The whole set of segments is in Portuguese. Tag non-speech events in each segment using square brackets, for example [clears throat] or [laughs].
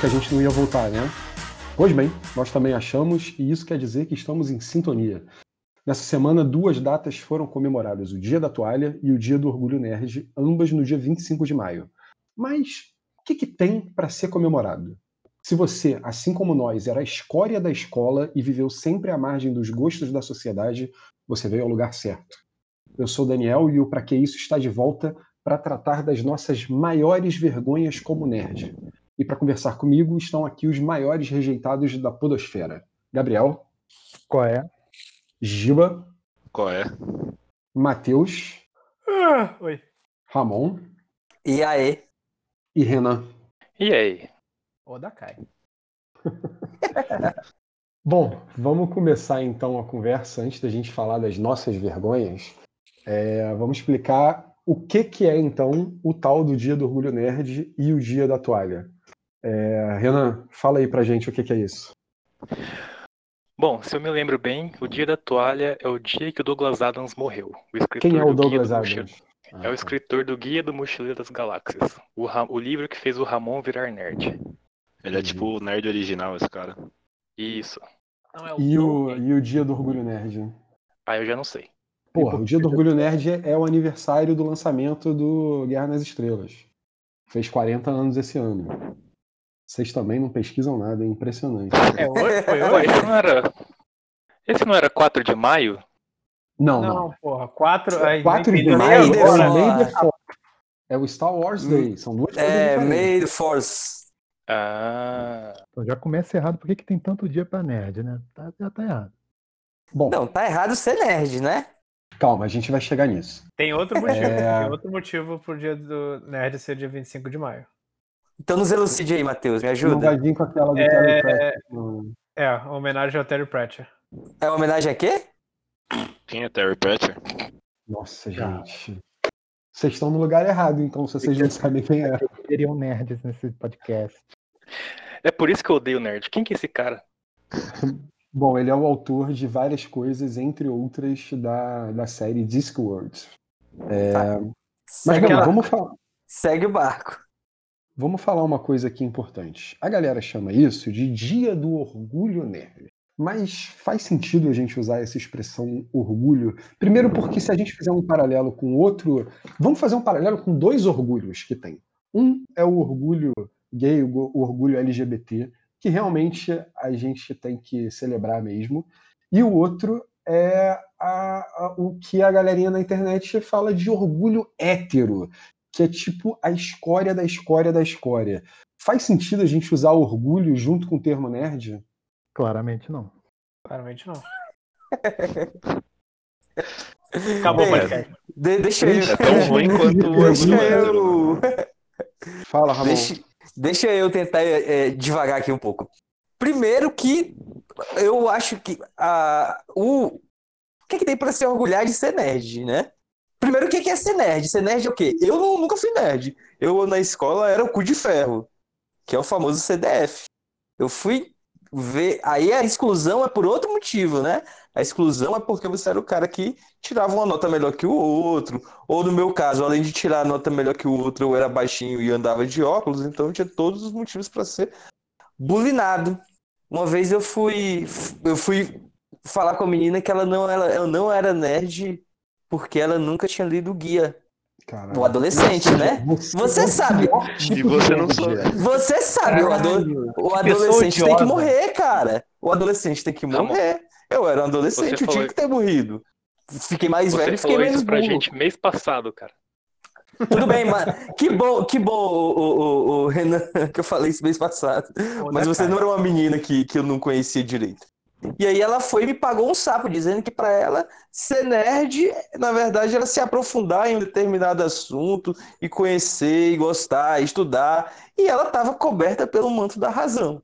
Que a gente não ia voltar, né? Pois bem, nós também achamos, e isso quer dizer que estamos em sintonia. Nessa semana, duas datas foram comemoradas: o Dia da Toalha e o Dia do Orgulho Nerd, ambas no dia 25 de maio. Mas o que, que tem para ser comemorado? Se você, assim como nós, era a escória da escola e viveu sempre à margem dos gostos da sociedade, você veio ao lugar certo. Eu sou Daniel e o Pra Que Isso está de volta para tratar das nossas maiores vergonhas como nerd. E para conversar comigo estão aqui os maiores rejeitados da podosfera. Gabriel. Qual é? Giba. Qual é? Matheus. Ah, oi. Ramon. E aí? E Renan. E aí? Oda Kai. [laughs] Bom, vamos começar então a conversa antes da gente falar das nossas vergonhas. É, vamos explicar o que, que é então o tal do Dia do Orgulho Nerd e o Dia da Toalha. É, Renan, fala aí pra gente o que, que é isso. Bom, se eu me lembro bem, o Dia da Toalha é o dia que o Douglas Adams morreu. O escritor Quem é o do Guia Douglas do Adams? Mochile- Ah, É o escritor do Guia do Mochileiro das Galáxias. O, Ra- o livro que fez o Ramon virar nerd. Ele é tipo o nerd original, esse cara. Isso. Não, é E o, e o Dia do Orgulho Nerd? Ah, eu já não sei. Porra, o Dia do Orgulho Nerd é o aniversário do lançamento do Guerra nas Estrelas. Fez 40 anos esse ano. Vocês também não pesquisam nada, é impressionante. É hoje? Foi hoje? esse não era. Esse não era 4 de maio? Não, não. Não, porra. Quatro. aí 4 de nem maio é agora. May the. É o Star Wars Day. São duas coisas É. May the Force. Ah. Então já começa errado, por que, que tem tanto dia pra nerd, né? Tá- já tá errado. Bom, Não, tá errado ser nerd, né? calma, a gente vai chegar nisso. Tem outro [laughs] motivo. É. Tem outro motivo pro dia do Nerd ser dia 25 de maio. Então nos elucide aí, Matheus, me Não ajuda. vai vir com aquela do É- Terry Pratchett, não. É, homenagem ao Terry Pratchett. É homenagem a quê? Quem é Terry Pratchett? Nossa, Já. gente. Vocês estão no lugar errado, então, se vocês não sabem quem é. [laughs] Teriam nerds nesse podcast. É por isso que eu odeio nerd. Quem que é esse cara? [laughs] Bom, ele é o autor de várias coisas, entre outras, da, da série Discworld. É, Mas Segue, vamos, lá. vamos falar. Segue o barco. Vamos falar uma coisa aqui importante. A galera chama isso de Dia do Orgulho Nerd. Mas faz sentido a gente usar essa expressão orgulho? Primeiro, porque se a gente fizer um paralelo com outro. Vamos fazer um paralelo com dois orgulhos que tem. Um é o orgulho gay, o orgulho LGBT, que realmente a gente tem que celebrar mesmo. E o outro é a- a- o que a galerinha na internet fala de orgulho hétero, que é tipo a escória da escória da escória. Faz sentido a gente usar orgulho junto com o termo nerd? Claramente não. Claramente não. [laughs] Acabou o podcast. de- deixa eu. É tão ruim [laughs] quanto o Deixa eu. Fala, Ramon. Deixa, deixa eu tentar é, é, devagar aqui um pouco. Primeiro que eu acho que a, o, o que, que tem pra se orgulhar de ser nerd, né? Primeiro, o que, que é ser nerd? Ser nerd é o quê? Eu não- nunca fui nerd. Eu, na escola, era o cu de ferro, que é o famoso CDF. Eu fui ver. Aí a exclusão é por outro motivo, né? A exclusão é porque você era o cara que tirava uma nota melhor que o outro. Ou no meu caso, além de tirar a nota melhor que o outro, eu era baixinho e andava de óculos, então eu tinha todos os motivos para ser bulinado. Uma vez eu fui eu fui falar com a menina que ela não ela, ela não era nerd porque ela nunca tinha lido o guia. Caralho. O adolescente, né? Você é sabe. E você não sabe. Você sabe, o, ado- o adolescente tem que morrer, cara. O adolescente tem que Ramon, morrer. Eu era um adolescente, você eu tinha que ter morrido. Fiquei mais velho Você e fiquei falou menos isso pra burro. gente mês passado, cara. Tudo bem, mas que bom, que bom, o, o, o- o Renan, [laughs] que eu falei isso mês passado. Mas você não era uma menina que, que eu não conhecia direito. E aí ela foi e me pagou um sapo, dizendo que pra ela ser nerd, na verdade, era se aprofundar em um determinado assunto e conhecer, e gostar, e estudar. E ela estava coberta pelo manto da razão.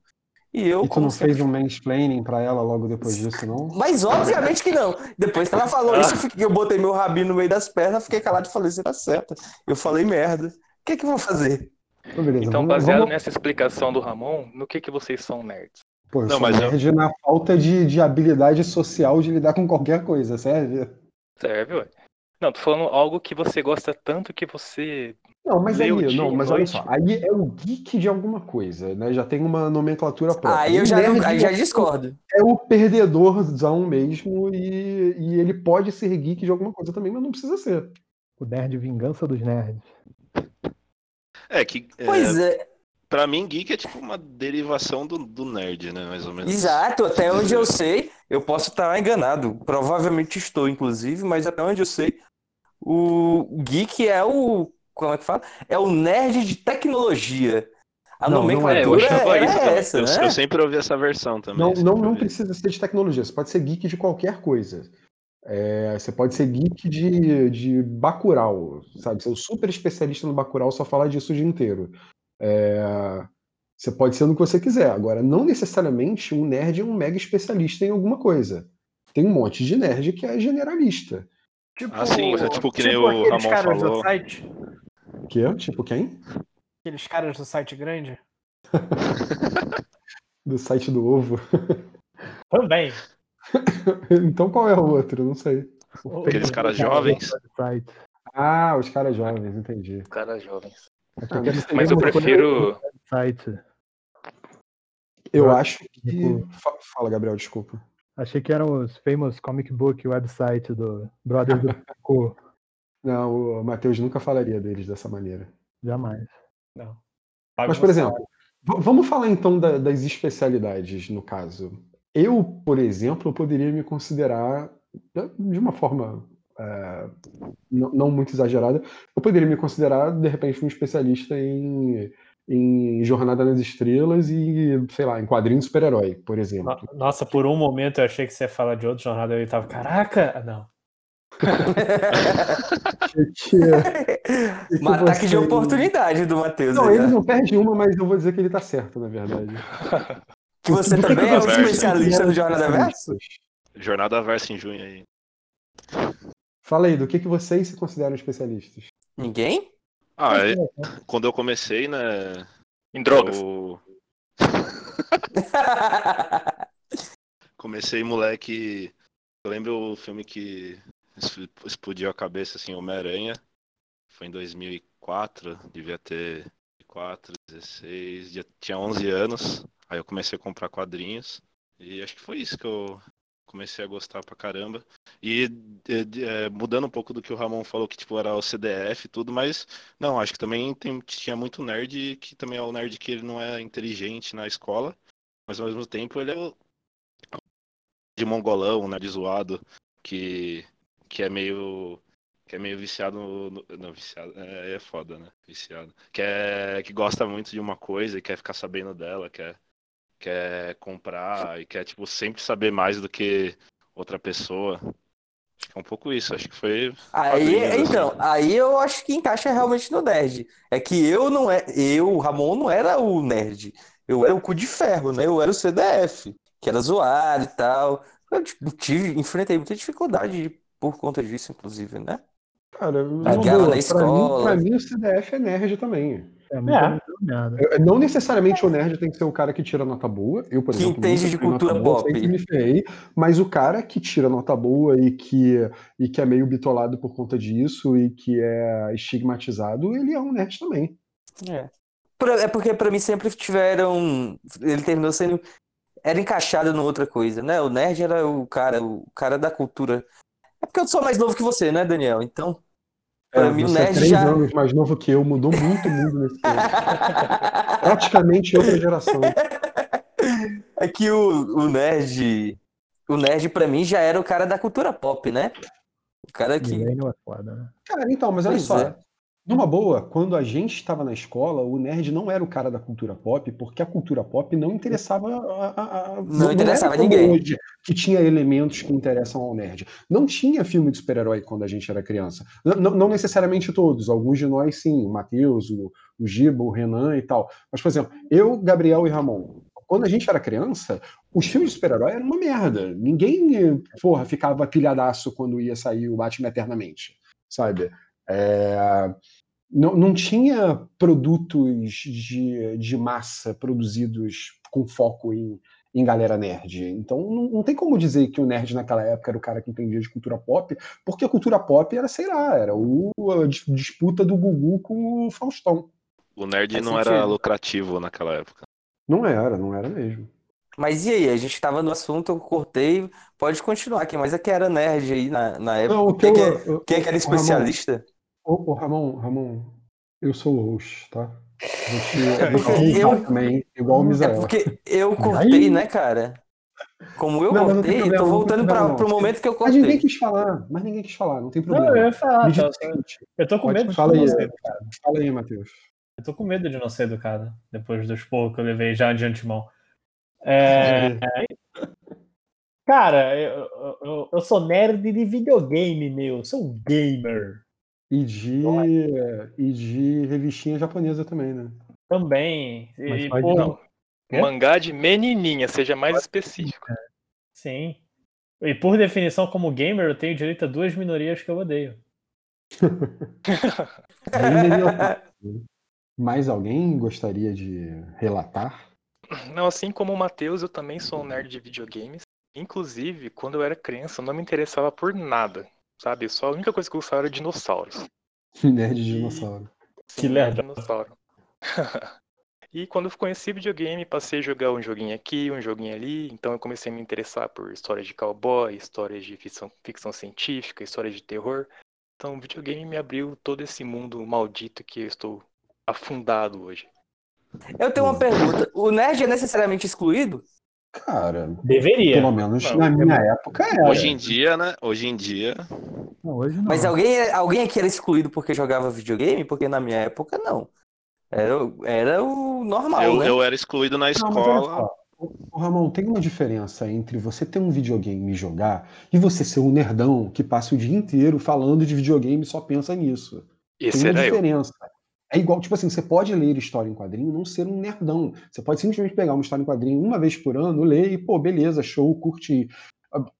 E eu, E tu como não sempre- fez um mansplaining pra ela logo depois disso, não? Mas obviamente que não. Depois que ela falou isso, eu fiquei- eu botei meu rabinho no meio das pernas, fiquei calado e falei, você tá certa. Eu falei merda. O que que eu vou fazer? Então, beleza. Então, vamos, baseado vamos... nessa explicação do Ramon, no que que vocês são nerds? Pô, eu Não, sou mas eu- nerd na falta de, de habilidade social de lidar com qualquer coisa, serve? Serve, ué. Não, tô falando algo que você gosta tanto que você. Não, mas aí, não, mas olha só, aí é o geek de alguma coisa, né? Já tem uma nomenclatura própria. Aí eu já, não- aí já é- discordo. é o perdedorzão mesmo e, e ele pode ser geek de alguma coisa também, mas não precisa ser. O nerd vingança dos nerds. É que, é, Pois é, pra mim, geek é tipo uma derivação do, do nerd, né? Mais ou menos. exato. Até onde eu sei, eu posso estar enganado. Provavelmente estou, inclusive, mas até onde eu sei, o geek é o. Como é que fala? É o nerd de tecnologia. A Não, não é. nomenclatura eu achava é, isso também. essa, eu, né? eu sempre ouvi essa versão também. Não, não, não precisa ser de tecnologia, você pode ser geek de qualquer coisa. É, você pode ser geek de, de Bacurau, sabe? Ser o super especialista no Bacurau, só falar disso o dia inteiro. É, você pode ser no que você quiser. Agora, não necessariamente um nerd é um mega especialista em alguma coisa. Tem um monte de nerd que é generalista. Tipo, Ah, sim, é tipo que nem o aqueles Ramon caras falou. do site. Que é? Tipo quem? Aqueles caras do site grande. [laughs] Do site do ovo. Também. [laughs] então qual é o outro? Não sei. Aqueles caras jovens. Ah, os caras jovens, entendi. Cara jovens. Ah, não sei. Mas eu prefiro. Site. Eu acho que. tipo- Fa- Fala, Gabriel, desculpa. Achei que eram os famous comic book website do Brother do [laughs] Pico. Não, o Matheus nunca falaria deles dessa maneira. Jamais. Não. Mas, por exemplo, vamos falar então da- das especialidades, no caso. Eu, por exemplo, poderia me considerar, de uma forma é, não, não muito exagerada, eu poderia me considerar, de repente, um especialista em, em Jornada nas Estrelas e, sei lá, em quadrinhos de super-herói, por exemplo. No- Nossa, por um momento eu achei que você ia falar de outra jornada e eu tava, caraca! Ah, Não. [laughs] Um ataque de você- oportunidade do Matheus. Não, aí, ele né? não perde uma, mas eu vou dizer que ele tá certo, na verdade. [laughs] Que você também que é um especialista no Jornada Verso? especialistas? Jornada Versa em junho aí. Fala aí, do que, que vocês se consideram especialistas? Ninguém? Ah, é- quando eu comecei, né? Em drogas. Eu [laughs] comecei moleque. Eu lembro o filme que explodiu a cabeça, assim, Homem-Aranha. Foi em 2004, devia ter 4, 16, já tinha 11 anos. Aí eu comecei a comprar quadrinhos. E acho que foi isso que eu comecei a gostar pra caramba. E é, mudando um pouco do que o Ramon falou, que tipo era o CDF e tudo, mas não, acho que também tem- tinha muito nerd que também é o nerd que ele não é inteligente na escola, mas ao mesmo tempo ele é o de mongolão, um nerd zoado, que, que é meio que é meio viciado no, no- não, viciado, é, é foda, né? Viciado. Que é que gosta muito de uma coisa e quer ficar sabendo dela, quer quer comprar e quer tipo sempre saber mais do que outra pessoa. Acho que é um pouco isso, acho que foi Aí, assim. então, aí eu acho que encaixa realmente no nerd. É que eu não é, eu, o Ramon, não era o nerd. Eu era o cu de ferro, né? Eu era o CDF, que era zoado e tal. Eu tipo, tive, enfrentei muita dificuldade por conta disso, inclusive, né? Cara, boa, na pra escola. mim, pra mim o CDF é nerd também. É É. Eu- Não necessariamente o nerd tem que ser o cara que tira nota boa. Eu, por Que exemplo, entende de cultura boa, pop. sempre me ferrei, mas o cara que tira nota boa e que, e que é meio bitolado por conta disso e que é estigmatizado, ele é um nerd também. É. É porque pra mim sempre tiveram. Ele terminou sendo. Era encaixado em outra coisa, né? O nerd era o cara, o cara da cultura. É porque eu sou mais novo que você, né, Daniel? Então. Pra É, mim, o você é nerd três já. anos mais novo que eu, mudou muito o mundo nesse tempo. [laughs] Praticamente outra geração. É que o, o nerd. O nerd, pra mim, já era o cara da cultura pop, né? O cara que. É foda, né? Cara, então, mas olha Pois só. é. Numa boa, quando a gente estava na escola, o nerd não era o cara da cultura pop, porque a cultura pop não interessava a. a- a- Não interessava como ninguém. Hoje, que tinha elementos que interessam ao nerd. Não tinha filme de super-herói quando a gente era criança. Não- não necessariamente todos, alguns de nós sim, o Matheus, o, o Giba, o Renan e tal. Mas, por exemplo, eu, Gabriel e Ramon, quando a gente era criança, os filmes de super-herói eram uma merda. Ninguém, porra, ficava pilhadaço quando ia sair o Batman Eternamente, sabe? É, não, não tinha produtos de, de massa produzidos com foco em, em galera nerd. Então não, não tem como dizer que o nerd naquela época era o cara que entendia de cultura pop, porque a cultura pop era, sei lá, era o, a dis- disputa do Gugu com o Faustão. O nerd Faz não era lucrativo naquela época. Não era, não era mesmo. Mas e aí? A gente tava no assunto, eu cortei. Pode continuar aqui, mas é que era nerd aí na, na época. Não, o que Quem, eu- que é- eu- quem é que era o Ramon, especialista? Ô, ô, Ramon, Ramon, eu sou o host, tá? Você [laughs] É, igual- eu também, igual o É Misael. porque eu Aí- cortei, né, cara? Como eu Não, não cortei, problema, tô não voltando não. pro momento que eu Mas ninguém cortei. quis falar, mas ninguém quis falar, não tem Não, problema. eu ia falar, tá, o eu tô com Pode medo de fala não aí, ser educado. fala aí, Matheus. Eu tô com medo de não ser educado, depois dos poucos que eu levei já de antemão. É, [laughs] cara, eu, eu, eu sou nerd de videogame, meu. Eu sou um gamer E de, e de revistinha japonesa também, né? também. Mas E, pode pô? Mangá de menininha, seja mais específico. sim. E por definição, como gamer, eu tenho direito a duas minorias que eu odeio. [laughs] Mais alguém gostaria de relatar? Não, assim como o Matheus, eu também sou um nerd de videogames. Inclusive, quando eu era criança, eu não me interessava por nada. Sabe? Só a única coisa que eu gostava era dinossauros. [laughs] Nerd de dinossauro. Que lerda. dinossauro. [laughs] e quando eu conheci videogame, passei a jogar um joguinho aqui, um joguinho ali. Então eu comecei a me interessar por histórias de cowboy, histórias de ficção, ficção científica, histórias de terror. Então o videogame me abriu todo esse mundo maldito que eu estou afundado hoje. Eu tenho uma pergunta. O nerd é necessariamente excluído? Cara, Deveria. pelo menos Não, na minha época era. Hoje em dia, né? Hoje em dia, Não, hoje não. Mas alguém, alguém aqui era excluído porque jogava videogame? Porque na minha época, não. Era, o- era o normal, eu, né? eu era excluído na escola. ô, Ramon, tem uma diferença entre você ter um videogame e jogar e você ser um nerdão que passa o dia inteiro falando de videogame e só pensa nisso. Esse Tem uma era eu. É igual, tipo assim, você pode ler história em quadrinho e não ser um nerdão. Você pode simplesmente pegar uma história em quadrinho uma vez por ano, ler e, pô, beleza, show, curtir.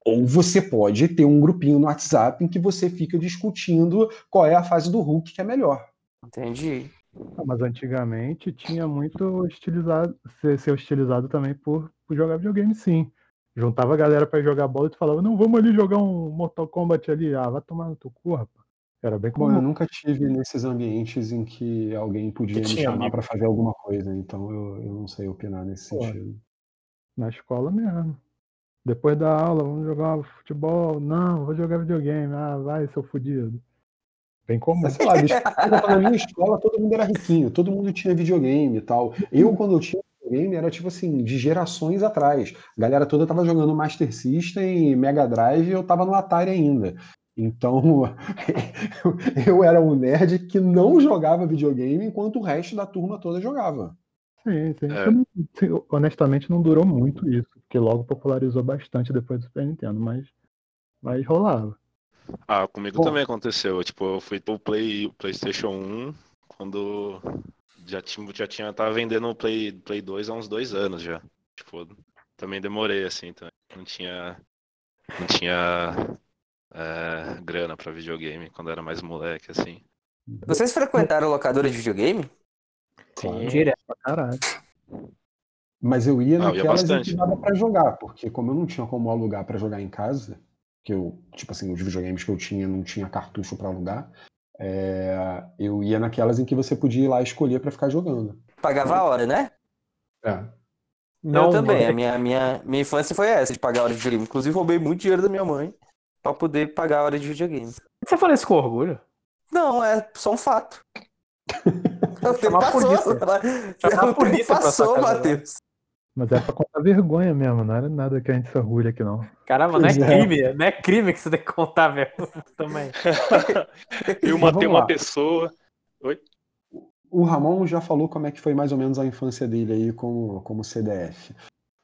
Ou você pode ter um grupinho no WhatsApp em que você fica discutindo qual é a fase do Hulk que é melhor. Entendi. Ah, Mas antigamente tinha muito estilizado, ser, ser hostilizado também por, por jogar videogame, sim. Juntava a galera pra jogar bola e tu falava, não, vamos ali jogar um Mortal Kombat ali. Ah, vai tomar no teu cu, rapaz. Era bem Bom, eu comum. nunca tive nesses ambientes em que alguém podia Que me chamar para fazer alguma coisa, então eu, eu não sei opinar nesse Pô. sentido. Na escola mesmo. Depois da aula, vamos jogar futebol. Não, vou jogar videogame. Ah, vai, seu fudido. Bem comum. Mas sei lá, na minha escola todo mundo era riquinho, todo mundo tinha videogame e tal. Eu, quando eu tinha videogame, era tipo assim, de gerações atrás. A galera toda tava jogando Master System, Mega Drive e eu tava no Atari ainda. Então, [laughs] eu era um nerd que não jogava videogame enquanto o resto da turma toda jogava. Sim, sim. É. Honestamente, não durou muito isso, porque logo popularizou bastante depois do Super Nintendo, mas, mas rolava. Ah, comigo Bom. também aconteceu. Tipo, eu fui pro Play, PlayStation 1 quando já tinha, já tinha tava vendendo o Play, Play 2 há uns dois anos já. Tipo, também demorei assim, também. Não tinha não tinha é, grana pra videogame quando era mais moleque assim. Vocês frequentaram locadora de videogame? Claro. Direto. Pra caralho. Mas eu ia Ah, eu ia naquelas em bastante. que dava pra jogar, porque como eu não tinha como alugar pra jogar em casa, que eu, tipo assim, os videogames que eu tinha não tinha cartucho pra alugar, é, eu ia naquelas em que você podia ir lá escolher pra ficar jogando. Pagava a hora, né? É. eu também. A minha, minha, minha infância foi essa, de pagar a hora de videogame. Inclusive, roubei muito dinheiro da minha mãe pra poder pagar a hora de videogame. Você fala isso com orgulho? Não, é só um fato. [laughs] O tempo passou. O tempo passou, casa, Matheus. Mas era pra contar vergonha mesmo, não era nada que a gente se orgulha aqui, não. Caramba, não é é. crime, não é crime que você tem que contar, velho. [laughs] Também. [laughs] Eu matei uma pessoa. O Ramon já falou como é que foi mais ou menos a infância dele aí como, como CDF.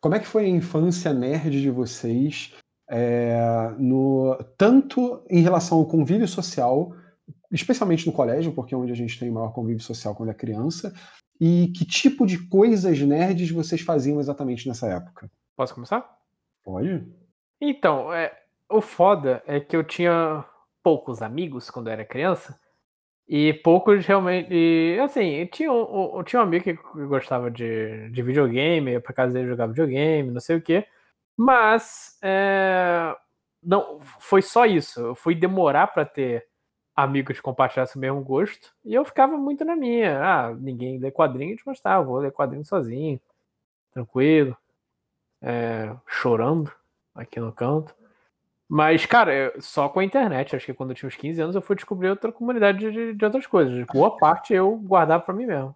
Como é que foi a infância nerd de vocês, é, no, tanto em relação ao convívio social, especialmente no colégio, porque é onde a gente tem maior convívio social quando é criança, e que tipo de coisas nerds vocês faziam exatamente nessa época? Posso começar? Pode? Então, é, o foda é que eu tinha poucos amigos quando eu era criança. E poucos realmente. E, assim, tinha um, um- tinha um amigo que gostava de, de videogame, ia pra casa dele jogar videogame, não sei o quê. Mas. é, não, foi só isso. Eu fui demorar pra ter amigos que compartilhassem o mesmo gosto. E eu ficava muito na minha. Ah, ninguém lê quadrinhos, mas tá, vou ler quadrinhos sozinho, tranquilo, é, chorando aqui no canto. Mas, cara, só com a internet. Acho que quando eu tinha uns 15 anos eu fui descobrir outra comunidade de, de outras coisas. Boa parte eu guardava pra mim mesmo.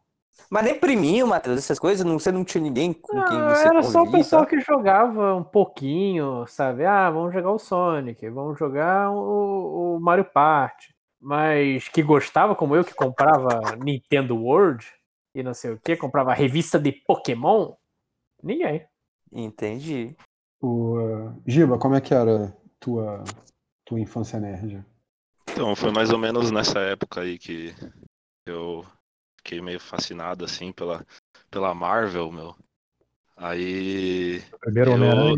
Mas nem priminho, Matheus, essas coisas, não, você não tinha ninguém com quem Ah, você era só o pessoal que jogava um pouquinho, sabe? Ah, vamos jogar o Sonic, vamos jogar o, o Mario Party. Mas que gostava, como eu, que comprava [laughs] Nintendo World e não sei o que, comprava revista de Pokémon, ninguém. Entendi. O, uh, Giba, como é que era tua, tua infância nerd? Então, foi mais ou menos nessa época aí que eu fiquei meio fascinado, assim, pela, pela Marvel, meu. Aí Primeiro Eu- Homem-Aranha.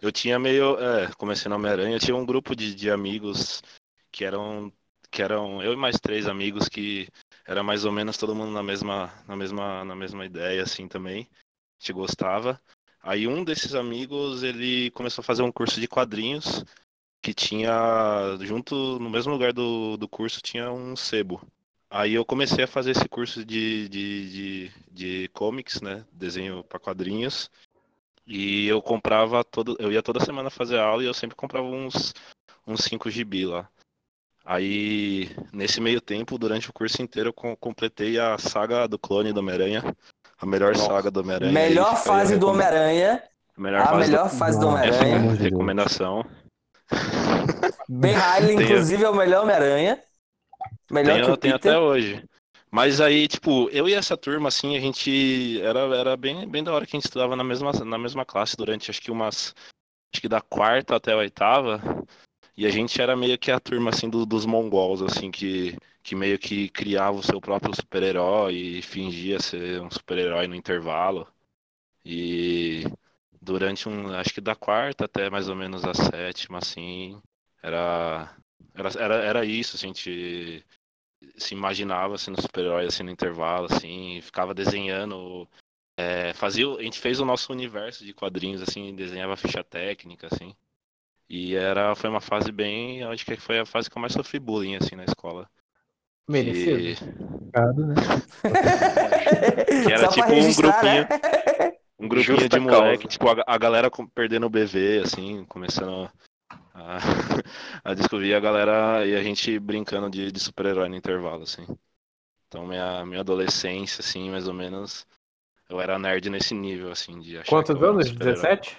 eu tinha meio. É, comecei no Homem-Aranha, eu tinha um grupo de, de amigos que eram. Que eram eu e mais três amigos que era mais ou menos todo mundo na mesma, na mesma, na mesma ideia, assim, também. A gente gostava. Aí um desses amigos, ele começou a fazer um curso de quadrinhos que tinha, junto, no mesmo lugar do, do curso, tinha um sebo. Aí eu comecei a fazer esse curso de, de, de, de comics, né? Desenho para quadrinhos. E eu comprava todo, eu ia toda semana fazer aula e eu sempre comprava uns uns 5 GB lá. Aí, nesse meio tempo, durante o curso inteiro, eu co- completei a saga do clone do Homem-Aranha. A melhor Nossa. saga do Homem-Aranha. Melhor fase do Homem-Aranha. A melhor A fase melhor fase do Homem-Aranha. do... Deus. Recomendação. Ben Riley, inclusive, é o melhor Homem-Aranha. Melhor que Tenho, o tenho Peter. até hoje. Mas aí, tipo, eu e essa turma, assim, a gente era, era bem, bem da hora que a gente estudava na mesma, na mesma classe durante acho que umas. Acho que da quarta até a oitava. E a gente era meio que a turma, assim, do- dos mongols, assim, que, que meio que criava o seu próprio super-herói e fingia ser um super-herói no intervalo. E durante um. Acho que da quarta até mais ou menos a sétima, assim, era. Era, era, era isso, assim, a gente se imaginava sendo super-herói assim no intervalo, assim, ficava desenhando. é, fazia, a gente fez o nosso universo de quadrinhos, assim, desenhava ficha técnica, assim. E era, foi uma fase bem. eu Acho que foi a fase que eu mais sofri bullying, assim, na escola. Merecido. E, né? [laughs] que era Só tipo um registrar, grupinho. né? um grupinho Justa de moleque, causa. tipo, a, a galera perdendo o BV, assim, começando a, [laughs] a descobrir a galera e a gente brincando de, de super-herói no intervalo, assim. Então, minha, minha adolescência, assim, mais ou menos, eu era nerd nesse nível, assim, de achar Quantos anos? super-herói. 17?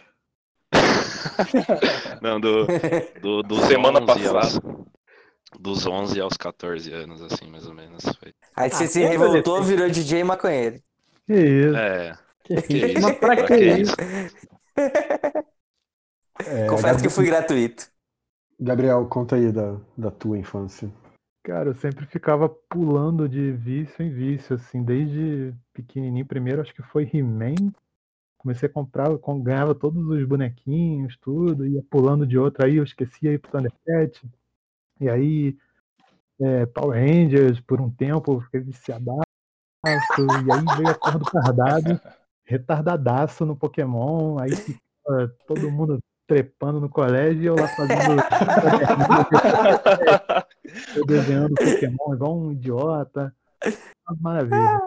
[laughs] Não, do, do, dos Semana 11 aos, passada. dos 11 aos 14 anos, assim, mais ou menos. Foi. Aí você Ah, se revoltou, adolescente. virou DJ maconheiro. Que isso. É, Que que isso? Mas pra pra que que isso? É, Confesso que Gabri- fui gratuito. Gabriel, conta aí da, da tua infância. Cara, eu sempre ficava pulando de vício em vício, assim, desde pequenininho. Primeiro, acho que foi He-Man. Comecei a comprar, com- ganhava todos os bonequinhos, tudo, ia pulando de outro. Aí eu esquecia ir pro Thundercat. E aí, é, Power Rangers, por um tempo, eu fiquei viciadaço. E aí veio a porra do retardado, retardadaço no Pokémon. Aí ficava todo mundo trepando no colégio e eu lá fazendo eu [laughs] desenhando Pokémon igual um idiota. Maravilha.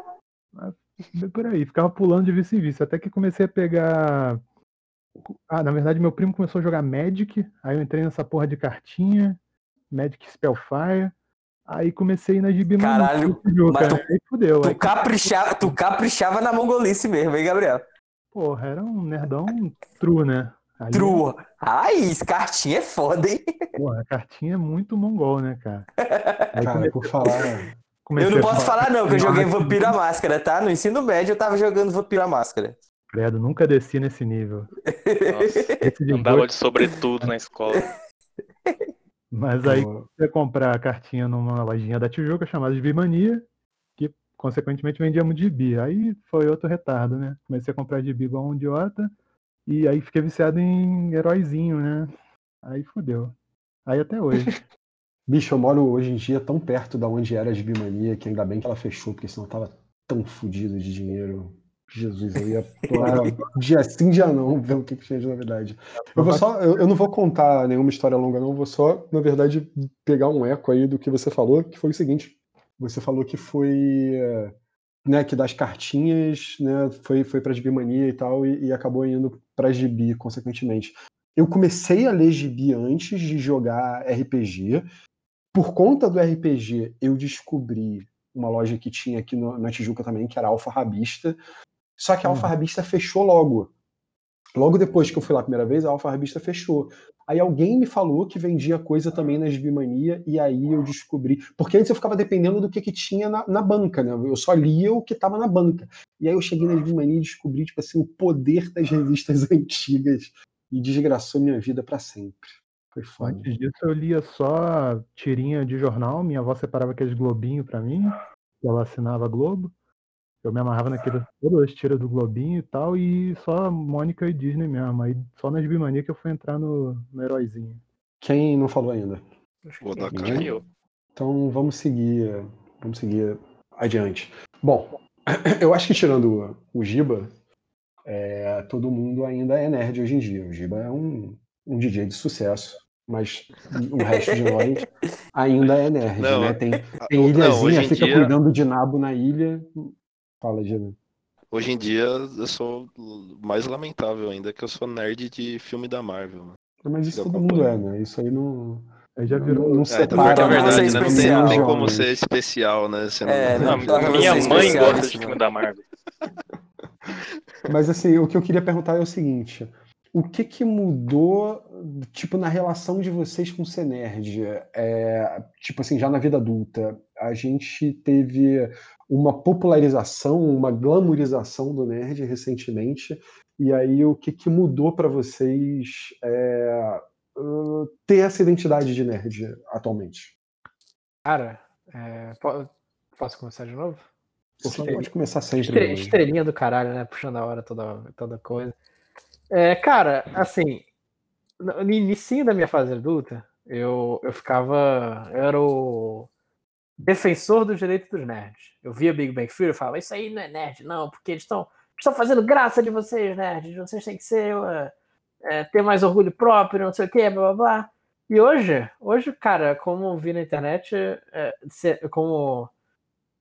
Mas por aí, ficava pulando de vício em vício. Até que comecei a pegar. Ah, na verdade, meu primo começou a jogar Magic. Aí eu entrei nessa porra de cartinha. Magic Spellfire. Aí comecei na Gibi Caralho, Manu, mas cara. Aí fudeu. Tu Aí, caprichava, tu caprichava na mongolice mesmo, hein, Gabriel? porra, era um nerdão true, né? True. Ai, esse cartinha é foda, hein? Porra, a cartinha é muito mongol, né, cara? Aí Cara, comecei, por falar. Eu não posso falar não, que eu joguei Vampiro à Máscara, tá? No ensino médio eu tava jogando Vampiro à Máscara. Credo, nunca desci nesse nível. [laughs] Nossa, de andava de sobretudo na escola. mas aí pô, a comprar a cartinha numa lojinha da Tijuca chamada de Bimania, que consequentemente vendia muito gibi. Aí foi outro retardo, né? Comecei a comprar gibi igual um idiota, e aí fiquei viciado em heróizinho, né? Aí fodeu. Aí até hoje. [laughs] Bicho, eu moro hoje em dia tão perto da onde era a Gibimania que ainda bem que ela fechou, porque senão eu tava tão fodido de dinheiro. Jesus, eu ia lá [laughs] dia sim, dia não, ver o que, que tinha de novidade. Eu vou só, eu, eu não vou contar nenhuma história longa, não, vou só, na verdade, pegar um eco aí do que você falou, que foi o seguinte: você falou que foi. Né, que das cartinhas, né, foi, foi pra Gibimania e tal, e, e acabou indo pra Gibi, consequentemente. Eu comecei a ler Gibi antes de jogar RPG. Por conta do RPG, eu descobri uma loja que tinha aqui no- na Tijuca também, que era a Alfa Rabista. Só que a Alfa Rabista fechou logo. Logo depois que eu fui lá a primeira vez, a Alfa Rabista fechou. Aí alguém me falou que vendia coisa também na Gibimania, e aí eu descobri. Porque antes eu ficava dependendo do que, que tinha na, na banca, né? Eu só lia o que estava na banca. E aí eu cheguei na Gibimania e descobri, tipo assim, o poder das revistas [laughs] antigas. E desgraçou minha vida pra sempre. Foi foda. Antes disso eu lia só tirinha de jornal, minha avó separava aqueles globinhos pra mim, ela assinava Globo. Eu me amarrava naquelas todas as tiras do Globinho e tal, e só Mônica e Disney mesmo. Aí só nas Bimania que eu fui entrar no, no heróizinho. Quem não falou ainda? Acho Vou que- dar cara. Então vamos seguir, vamos seguir adiante. Bom, [clears throat] eu acho que tirando o, Giba, é, todo mundo ainda é nerd hoje em dia. O Giba é um, um DJ de sucesso, mas o resto de nós [laughs] ainda é nerd, Não, né? Tem, tem não, ilhazinha, em fica dia, cuidando de nabo na ilha. Fala, Giba. hoje em dia eu sou mais lamentável ainda que eu sou nerd de filme da Marvel. mano. Mas isso todo mundo é, né? Isso aí não, Aí já não, virou. não É, também é você verdade, né? Não tem, não tem como ser especial, né? Você não- É, Não, não, minha você mãe especial gosta de filme mundo. da Marvel. [laughs] Mas assim, o que eu queria perguntar é o seguinte: o que que mudou, tipo, na relação de vocês com ser nerd? É, tipo assim, já na vida adulta, a gente teve uma popularização, uma glamourização do nerd recentemente, e aí o que que mudou para vocês é, uh, ter essa identidade de nerd atualmente? Cara, é, po- posso começar de novo? Você pode começar sempre estre-. Estrelinha do caralho, né? Puxando a hora toda, toda coisa. É, cara, assim, no no início da minha fase adulta, eu, eu ficava. Eu era o defensor dos direitos dos nerds. Eu via Big Bang Theory e falava, isso aí não é nerd, não, porque eles estão estão fazendo graça de vocês, nerds. Vocês têm que ser. é, é, ter mais orgulho próprio, não sei o que, blá blá blá. E hoje, hoje, cara, como vi na internet, é, ser- como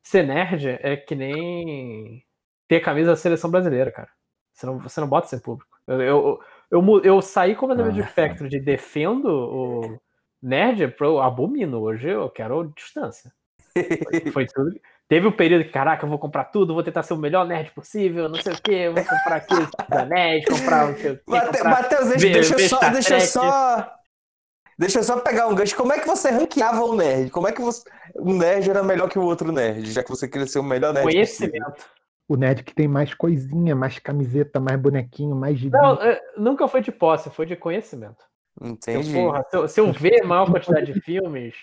ser nerd é que nem ter camisa da seleção brasileira, cara. Você não, você não bota isso em público. Eu, eu, eu, eu saí completamente do Ah. espectro de defendo o nerd pro abomino. Hoje eu quero distância. Foi, [laughs] foi tudo. Teve um período que, caraca, eu vou comprar tudo, vou tentar ser o melhor nerd possível, não sei o que, vou comprar aqui os anéis, comprar não sei o comprar... Matheus, deixa, deixa eu só, deixa eu só. Deixa eu só pegar um gancho. Como é que você ranqueava o nerd? Como é que você, um nerd era melhor que o outro nerd, já que você queria ser o melhor nerd possível? Conhecimento. O nerd que tem mais coisinha, mais camiseta, mais bonequinho, mais gibi. Não, é, nunca foi de posse, foi de conhecimento. Eu, Entendi. porra, se, eu, se eu ver maior quantidade de filmes.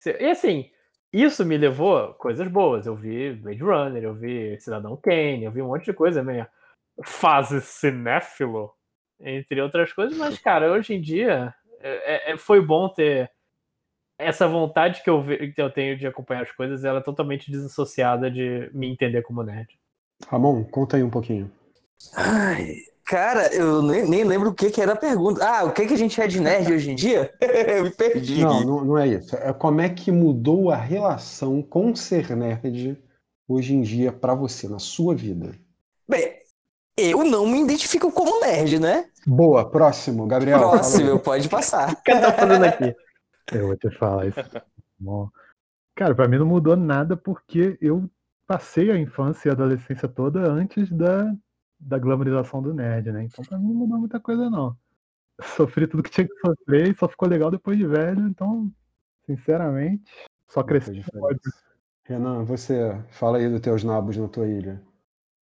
se- e assim, isso me levou a coisas boas. Eu vi Blade Runner, eu vi Cidadão Kane, eu vi um monte de coisa, minha fase cinéfilo, entre outras coisas, mas, [laughs] cara, hoje em dia é- é- foi bom ter essa vontade que eu, que eu tenho de acompanhar as coisas, ela é totalmente desassociada de me entender como nerd. Ramon, conta aí um pouquinho. Ai, cara, eu nem, nem lembro o que, que era a pergunta. Ah, o que, que a gente é de nerd hoje em dia? [laughs] eu me perdi. Não, não, não é isso. É como é que mudou a relação com ser nerd hoje em dia pra você, na sua vida. Bem, eu não me identifico como nerd, né? Boa, próximo, Gabriel. Próximo, pode passar. [laughs] O que eu tô fazendo aqui? Eu vou te falar isso. Bom, Cara, pra mim não mudou nada porque eu passei a infância e a adolescência toda antes da, da glamorização do nerd, né? Então pra mim não mudou muita coisa, não. Sofri tudo que tinha que sofrer e só ficou legal depois de velho, então, sinceramente, só cresci. Renan, você fala aí dos teus nabos na tua ilha.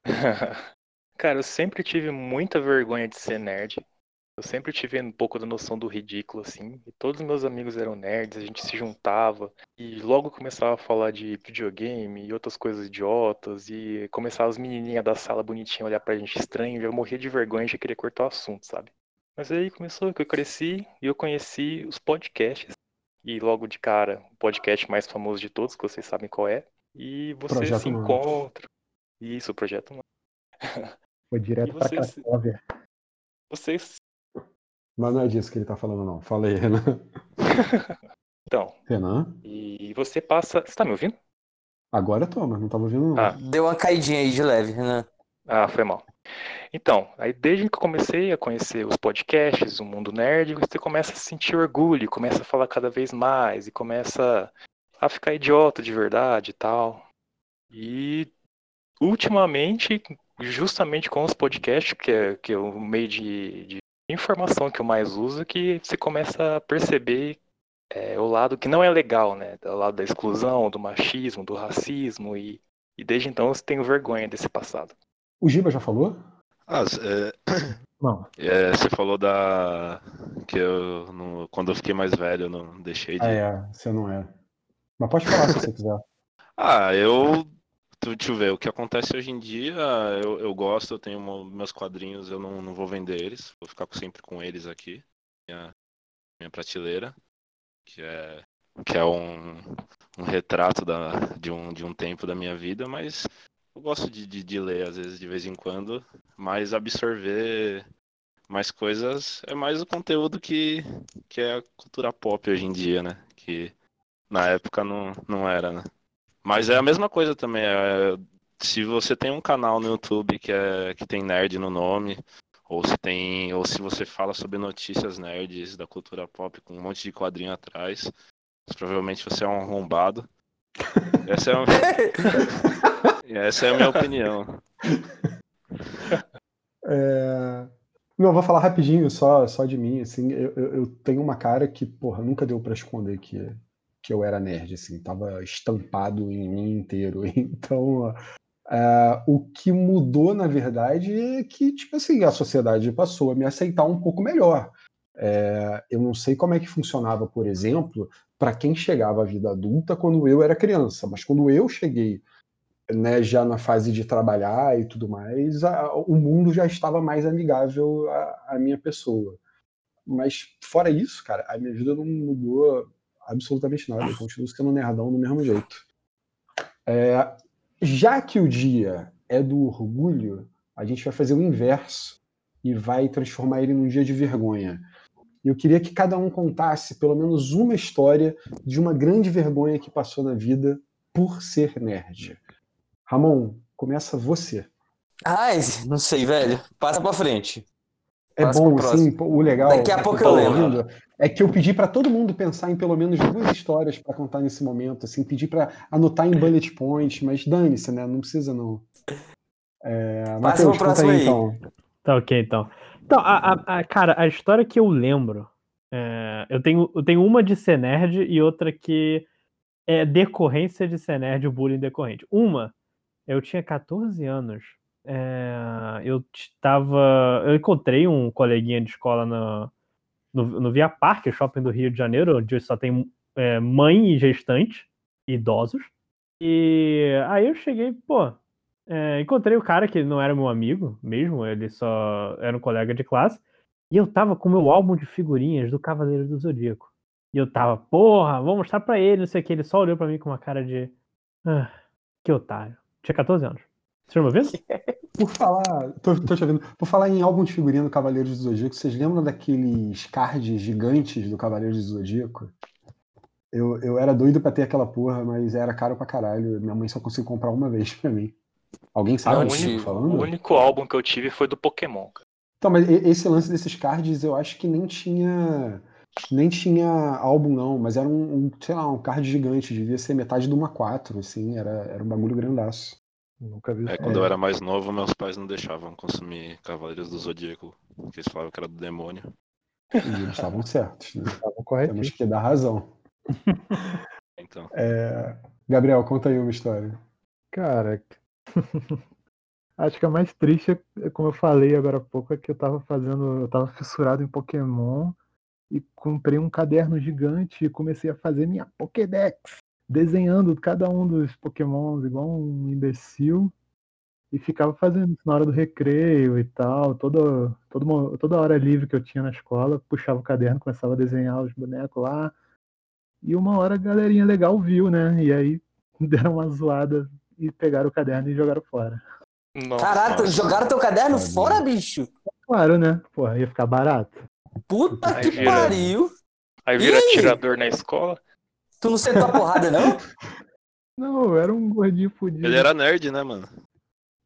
[laughs] Cara, eu sempre tive muita vergonha de ser nerd. Eu sempre tive um pouco da noção do ridículo, assim. E todos os meus amigos eram nerds, a gente se juntava. E logo começava a falar de videogame e outras coisas idiotas. E começava as menininhas da sala bonitinha a olhar pra gente estranho. Eu morria de vergonha e já queria cortar o assunto, sabe? Mas aí começou que eu cresci e eu conheci os podcasts. e logo de cara, o podcast mais famoso de todos, que vocês sabem qual é. E você Projeto se encontra. Isso, o Projeto. [laughs] Foi direto E pra você se- Cracóvia. Vocês. Mas não é disso que ele tá falando, não. Fala aí, Renan. [laughs] Então, Renan? e você passa. Você tá me ouvindo? Agora eu tô, mas não tava ouvindo, não. Ah. Deu uma caidinha aí de leve, Renan. Ah, foi mal. Então, aí desde que eu comecei a conhecer os podcasts, o mundo nerd, você começa a sentir orgulho, começa a falar cada vez mais e começa a ficar idiota de verdade e tal. E ultimamente, justamente com os podcasts, que é, que é o meio de, de informação que eu mais uso, que você começa a perceber é, o lado que não é legal, né? O lado da exclusão, do machismo, do racismo, e, e desde então eu tenho vergonha desse passado. O Giba já falou? Ah, é, [coughs] Não, é, você falou da. que eu. não- quando eu fiquei mais velho, eu não deixei de. Ah, é. Você não é. Mas pode falar se você quiser. [laughs] Ah, eu. Deixa eu ver, o que acontece hoje em dia, eu, eu gosto, eu tenho mo- meus quadrinhos, eu não, não vou vender eles, vou ficar sempre com eles aqui, minha, minha prateleira, que é, que é um, um retrato da, de, um, de um tempo da minha vida, mas eu gosto de, de, de ler, às vezes, de vez em quando, mas absorver mais coisas é mais o conteúdo que, que é a cultura pop hoje em dia, né? Que na época não, não era, né? Mas é a mesma coisa também. é, se você tem um canal no YouTube que, é, que tem nerd no nome, ou se tem, ou se você fala sobre notícias nerds da cultura pop com um monte de quadrinho atrás, provavelmente você é um arrombado. [laughs] Essa é, a- [laughs] essa é a minha opinião. [laughs] É... Não, eu vou falar rapidinho só, só de mim, assim, eu, eu, eu tenho uma cara que, porra, nunca deu pra esconder que, que eu era nerd, assim, tava estampado em mim inteiro. [laughs] Então, é, o que mudou, na verdade, é que, tipo assim, a sociedade passou a me aceitar um pouco melhor. É, eu não sei como é que funcionava, por exemplo, para quem chegava à vida adulta quando eu era criança, mas quando eu cheguei né, já na fase de trabalhar e tudo mais, a- o mundo já estava mais amigável à, à minha pessoa. Mas fora isso, cara, a minha vida não mudou absolutamente nada. Eu continuo sendo nerdão do mesmo jeito. É, já que o dia é do orgulho, a gente vai fazer o inverso e vai transformar ele num dia de vergonha. Eu queria que cada um contasse pelo menos uma história de uma grande vergonha que passou na vida por ser nerd. Ramon, começa você. Ai, não sei, velho. Passa pra frente. É Passa bom, pô, o legal. Daqui a pra pouco eu lembro. É que eu pedi pra todo mundo pensar em pelo menos duas histórias pra contar nesse momento, assim, pedi pra anotar em bullet point, mas dane-se, né? Não precisa não. É, Passa Matheus, conta aí aí. então. Tá ok, então. Então, a, a- a- cara, a história que eu lembro. é, eu, tenho, eu tenho uma de ser nerd e outra que é decorrência de ser nerd, o bullying decorrente. Uma, eu tinha 14 anos. é, eu tava. Eu encontrei um coleguinha de escola no, no, no Via Parque, shopping do Rio de Janeiro, onde só tem é, mãe e gestante, idosos. E aí eu cheguei, pô, é, encontrei o cara que não era meu amigo mesmo, ele só era um colega de classe. E eu tava com meu álbum de figurinhas do Cavaleiro do Zodíaco. E eu tava, porra, vou mostrar pra ele, não sei o que. Ele só olhou pra mim com uma cara de. Ah, que otário. Tinha 14 anos. Vocês me ouvindo? Por falar, tô, tô te ouvindo. Por falar em álbum de figurinha do Cavaleiros do Zodíaco, vocês lembram daqueles cards gigantes do Cavaleiros do Zodíaco? Eu, eu era doido pra ter aquela porra, mas era caro pra caralho. Minha mãe só conseguiu comprar uma vez pra mim. Alguém sabe Não do que eu tô falando? O único álbum que eu tive foi do Pokémon. cara. Então, mas esse lance desses cards eu acho que nem tinha nem tinha álbum não, mas era um, um, sei lá, um card gigante, devia ser metade de uma 4, assim, era, era um bagulho grandaço. Nunca vi. É, quando eu era mais novo, meus pais não deixavam consumir Cavaleiros do Zodíaco, porque eles falavam que era do demônio. E eles estavam certos, né? Tava Temos corretíssimo. que dar razão. [laughs] Então, É, Gabriel, conta aí uma história. Cara, [laughs] acho que a mais triste, é, como eu falei agora há pouco, é que eu tava fazendo, eu tava fissurado em Pokémon e comprei um caderno gigante e comecei a fazer minha Pokédex, desenhando cada um dos Pokémons igual um imbecil e ficava fazendo isso na hora do recreio e tal, toda, toda, toda hora livre que eu tinha na escola, puxava o caderno, começava a desenhar os bonecos lá E uma hora a galerinha legal viu, né? E aí [laughs] deram uma zoada e pegaram o caderno e jogaram fora. Nossa. Nossa. jogaram teu caderno Tadinho. fora, bicho? Claro, né? Porra, ia ficar barato. Puta Ai, que vira. pariu. Aí vira E aí? atirador na escola. Tu não sentou a porrada, não? [laughs] Não, eu era um gordinho fudido. Ele era nerd, né, mano?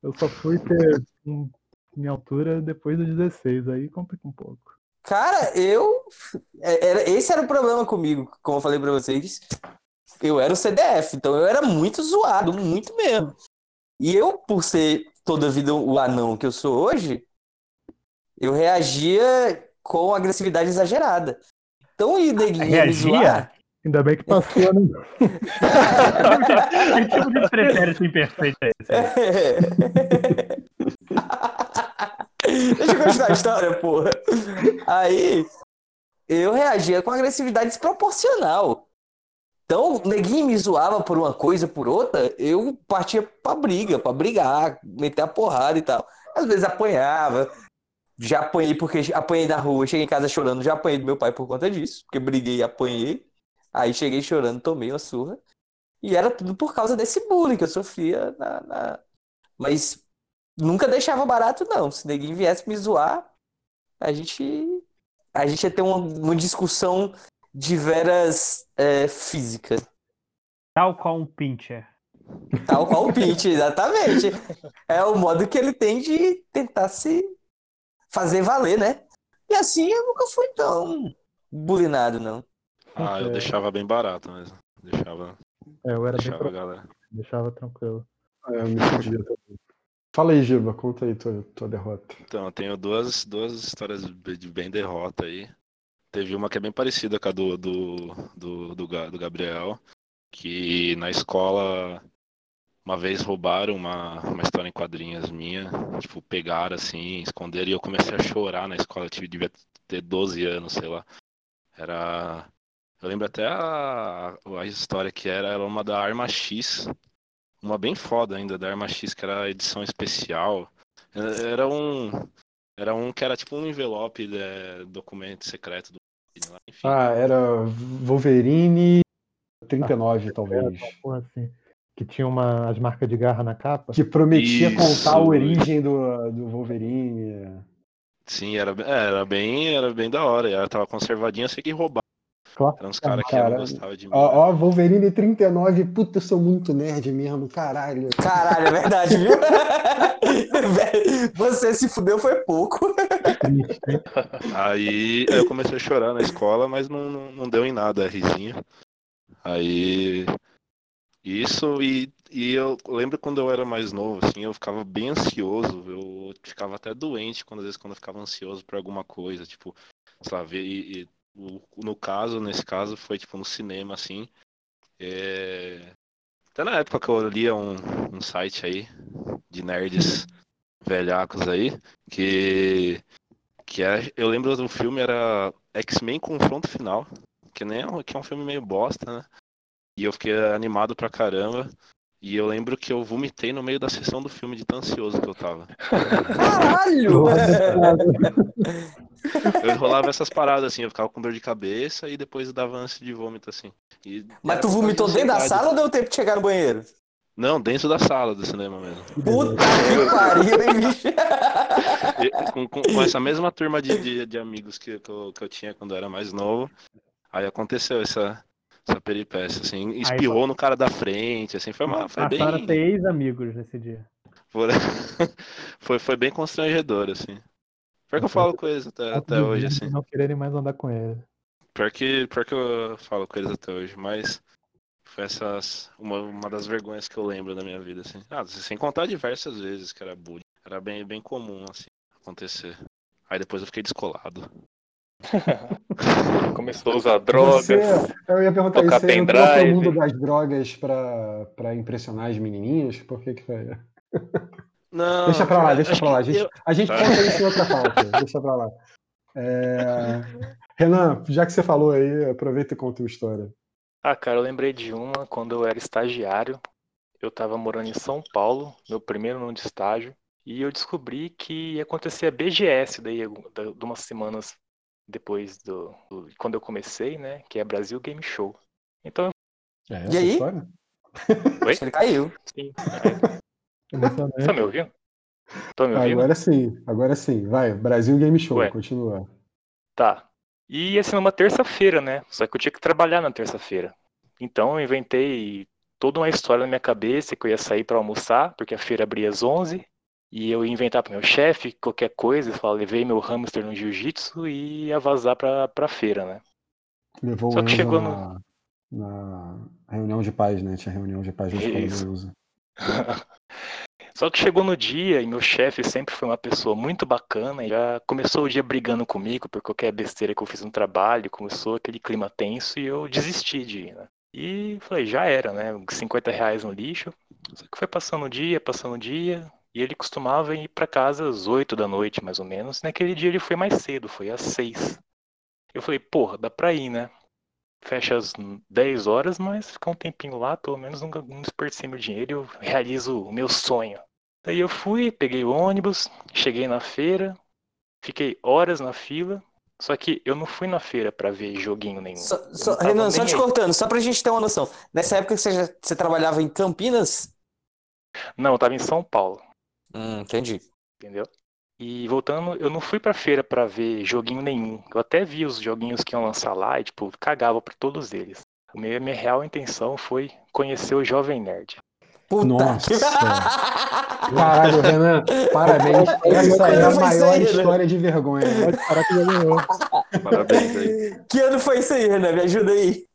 Eu só fui ter um- minha altura depois dos 16, aí complica um pouco. Cara, eu. é- Era, esse era o problema comigo, como eu falei pra vocês. Eu era o CDF, então eu era muito zoado, muito mesmo. E eu, por ser toda a vida o anão que eu sou hoje, eu reagia com agressividade exagerada. Então, o neguinho ia me Reagia? zoar. Ainda bem que passou, né? [laughs] Que tipo de pretérito imperfeito é esse? [laughs] Deixa eu continuar a história, porra. Aí, eu reagia com agressividade desproporcional. Então, o neguinho me zoava por uma coisa, por outra, eu partia pra briga, pra brigar, meter a porrada e tal. Às vezes apanhava, já apanhei porque apanhei na rua, cheguei em casa chorando, já apanhei do meu pai por conta disso, porque briguei e apanhei. Aí cheguei chorando, tomei uma surra. E era tudo por causa desse bullying que eu sofria na, na- Mas nunca deixava barato, não. Se ninguém viesse me zoar, a gente. A gente ia ter uma, uma discussão de veras é, física. Tal qual um pincher. Tal qual [laughs] o Pinch, exatamente. É o modo que ele tem de tentar se fazer valer, né? E assim eu nunca fui tão bulinado, não. Ah, eu deixava bem barato mesmo. Deixava, É, eu era bem deixava a pro... galera. deixava tranquilo. É, eu me fudia também. Fala aí, Giba, conta aí tua, tua derrota. Então, eu tenho duas, duas histórias de bem derrota aí. Teve uma que é bem parecida com a do, do, do, do, do Gabriel, que na escola uma vez roubaram uma, uma história em quadrinhos minha, tipo, pegaram assim, esconderam e eu comecei a chorar na escola, eu tive, devia ter 12 anos, sei lá. Era. Eu lembro até a, a história que era, era uma da Arma X, uma bem foda ainda da Arma X, que era a edição especial. Era um. Era um que era tipo um envelope de documento secreto do. Enfim. Ah, era Wolverine 39, talvez. Era uma porra assim. Que tinha uma, as marcas de garra na capa. Que prometia Isso. contar a origem do, do Wolverine. Sim, era, é, era bem, era bem da hora. Ela tava conservadinha, eu sei que roubar. Claro. Eram uns caras que não gostavam de mim. Ó, ó, Wolverine 39, puta, eu sou muito nerd mesmo, caralho. Caralho, é verdade, viu? [laughs] Você se fudeu foi pouco. Aí eu comecei a chorar na escola, mas não, não, não deu em nada, é risinho. Aí. Isso, e, e eu lembro quando eu era mais novo, assim, eu ficava bem ansioso, eu ficava até doente quando às vezes quando eu ficava ansioso por alguma coisa, tipo, sei lá, ver, e, e no caso, nesse caso, foi tipo no cinema, assim. é, Até na época que eu lia um, um site aí de nerds velhacos aí, que que é, eu lembro do filme era X-Men Confronto Final, que nem é um, que é um filme meio bosta, né? E eu fiquei animado pra caramba. E eu lembro que eu vomitei no meio da sessão do filme de tão ansioso que eu tava. Caralho! [laughs] Eu enrolava essas paradas assim, eu ficava com dor de cabeça e depois eu dava ânsia de vômito assim. E Mas tu vomitou de dentro da sala ou deu tempo de chegar no banheiro? Não, dentro da sala do cinema mesmo. Puta que pariu, hein, bicho? [laughs] E com, com- com essa mesma turma de, de, de amigos que, que, eu, que eu tinha quando eu era mais novo, aí aconteceu essa, essa peripécia, assim, espirrou no cara da frente, assim, foi, uma, foi bem. ex-amigos nesse dia. [laughs] Foi, foi, bem constrangedor, assim. Pior que eu falo com eles até, até hoje, assim. Não quererem mais andar com ele. Pior que, pior que eu falo com eles até hoje, mas foi essas uma, uma das vergonhas que eu lembro da minha vida, assim. Ah, sem contar diversas vezes que era bullying. Era bem, bem comum, assim, acontecer. Aí depois eu fiquei descolado. [laughs] Começou a usar drogas. Você, eu ia perguntar tocar isso, você entrou pro mundo das drogas pra, pra impressionar as menininhas? Por que que foi? Não, Deixa pra lá, deixa pra lá. A gente, eu- a gente Tá. conta isso em outra pauta. Deixa pra lá. É, Renan, já que você falou aí, aproveita e conta uma história. Ah, cara, eu lembrei de uma quando eu era estagiário. Eu tava morando em São Paulo, meu primeiro ano de estágio, e eu descobri que ia acontecer a BGS daí, da- de umas semanas depois do, do- quando eu comecei, né? Que é Brasil Game Show. Então, É E aí? história? [laughs] Oi? Ele caiu. sim. Tá Emocionante. me ouvindo? Tá me ouvindo? Agora sim, agora sim. Vai, Brasil Game Show, Ué. continua. Tá. E ia ser numa terça-feira, né? Só que eu tinha que trabalhar na terça-feira. Então eu inventei toda uma história na minha cabeça que eu ia sair pra almoçar, porque a feira abria às 11 e eu ia inventar pro meu chefe qualquer coisa, falar, levei meu hamster no jiu-jitsu e ia vazar pra, pra feira, né? Levou Só que chegou na, na reunião de paz, né? Tinha reunião de paz [laughs] Isso. [laughs] Só que chegou no dia e meu chefe sempre foi uma pessoa muito bacana e já começou o dia brigando comigo por qualquer besteira que eu fiz no trabalho, começou aquele clima tenso e eu desisti de ir, né? E falei, já era, né? 50 reais no lixo. Só que foi passando o dia, passando o dia, e ele costumava ir pra casa às 8 da noite, mais ou menos. Naquele dia ele foi mais cedo, foi às 6. Eu falei, porra, dá pra ir, né? Fecha às 10 horas, mas ficar um tempinho lá, pelo menos não, não desperdicei meu dinheiro e eu realizo o meu sonho. Daí eu fui, peguei o ônibus, cheguei na feira, fiquei horas na fila, só que eu não fui na feira pra ver joguinho nenhum. Só- só- Renan, só te aí. cortando, só pra gente ter uma noção. Nessa época você, já, você trabalhava em Campinas? Não, eu tava em São Paulo, Hum, entendi. entendeu? E voltando, eu não fui pra feira pra ver joguinho nenhum. Eu até vi os joguinhos que iam lançar lá e, tipo, cagava pra todos eles. A minha, minha real intenção foi conhecer o Jovem Nerd. Puta Nossa. que... [laughs] Caralho, Renan, parabéns. Essa é a maior aí, né? história de vergonha. Pode parar que já ganhou. Parabéns aí. [laughs] que ano foi isso aí, Renan? Me ajuda aí.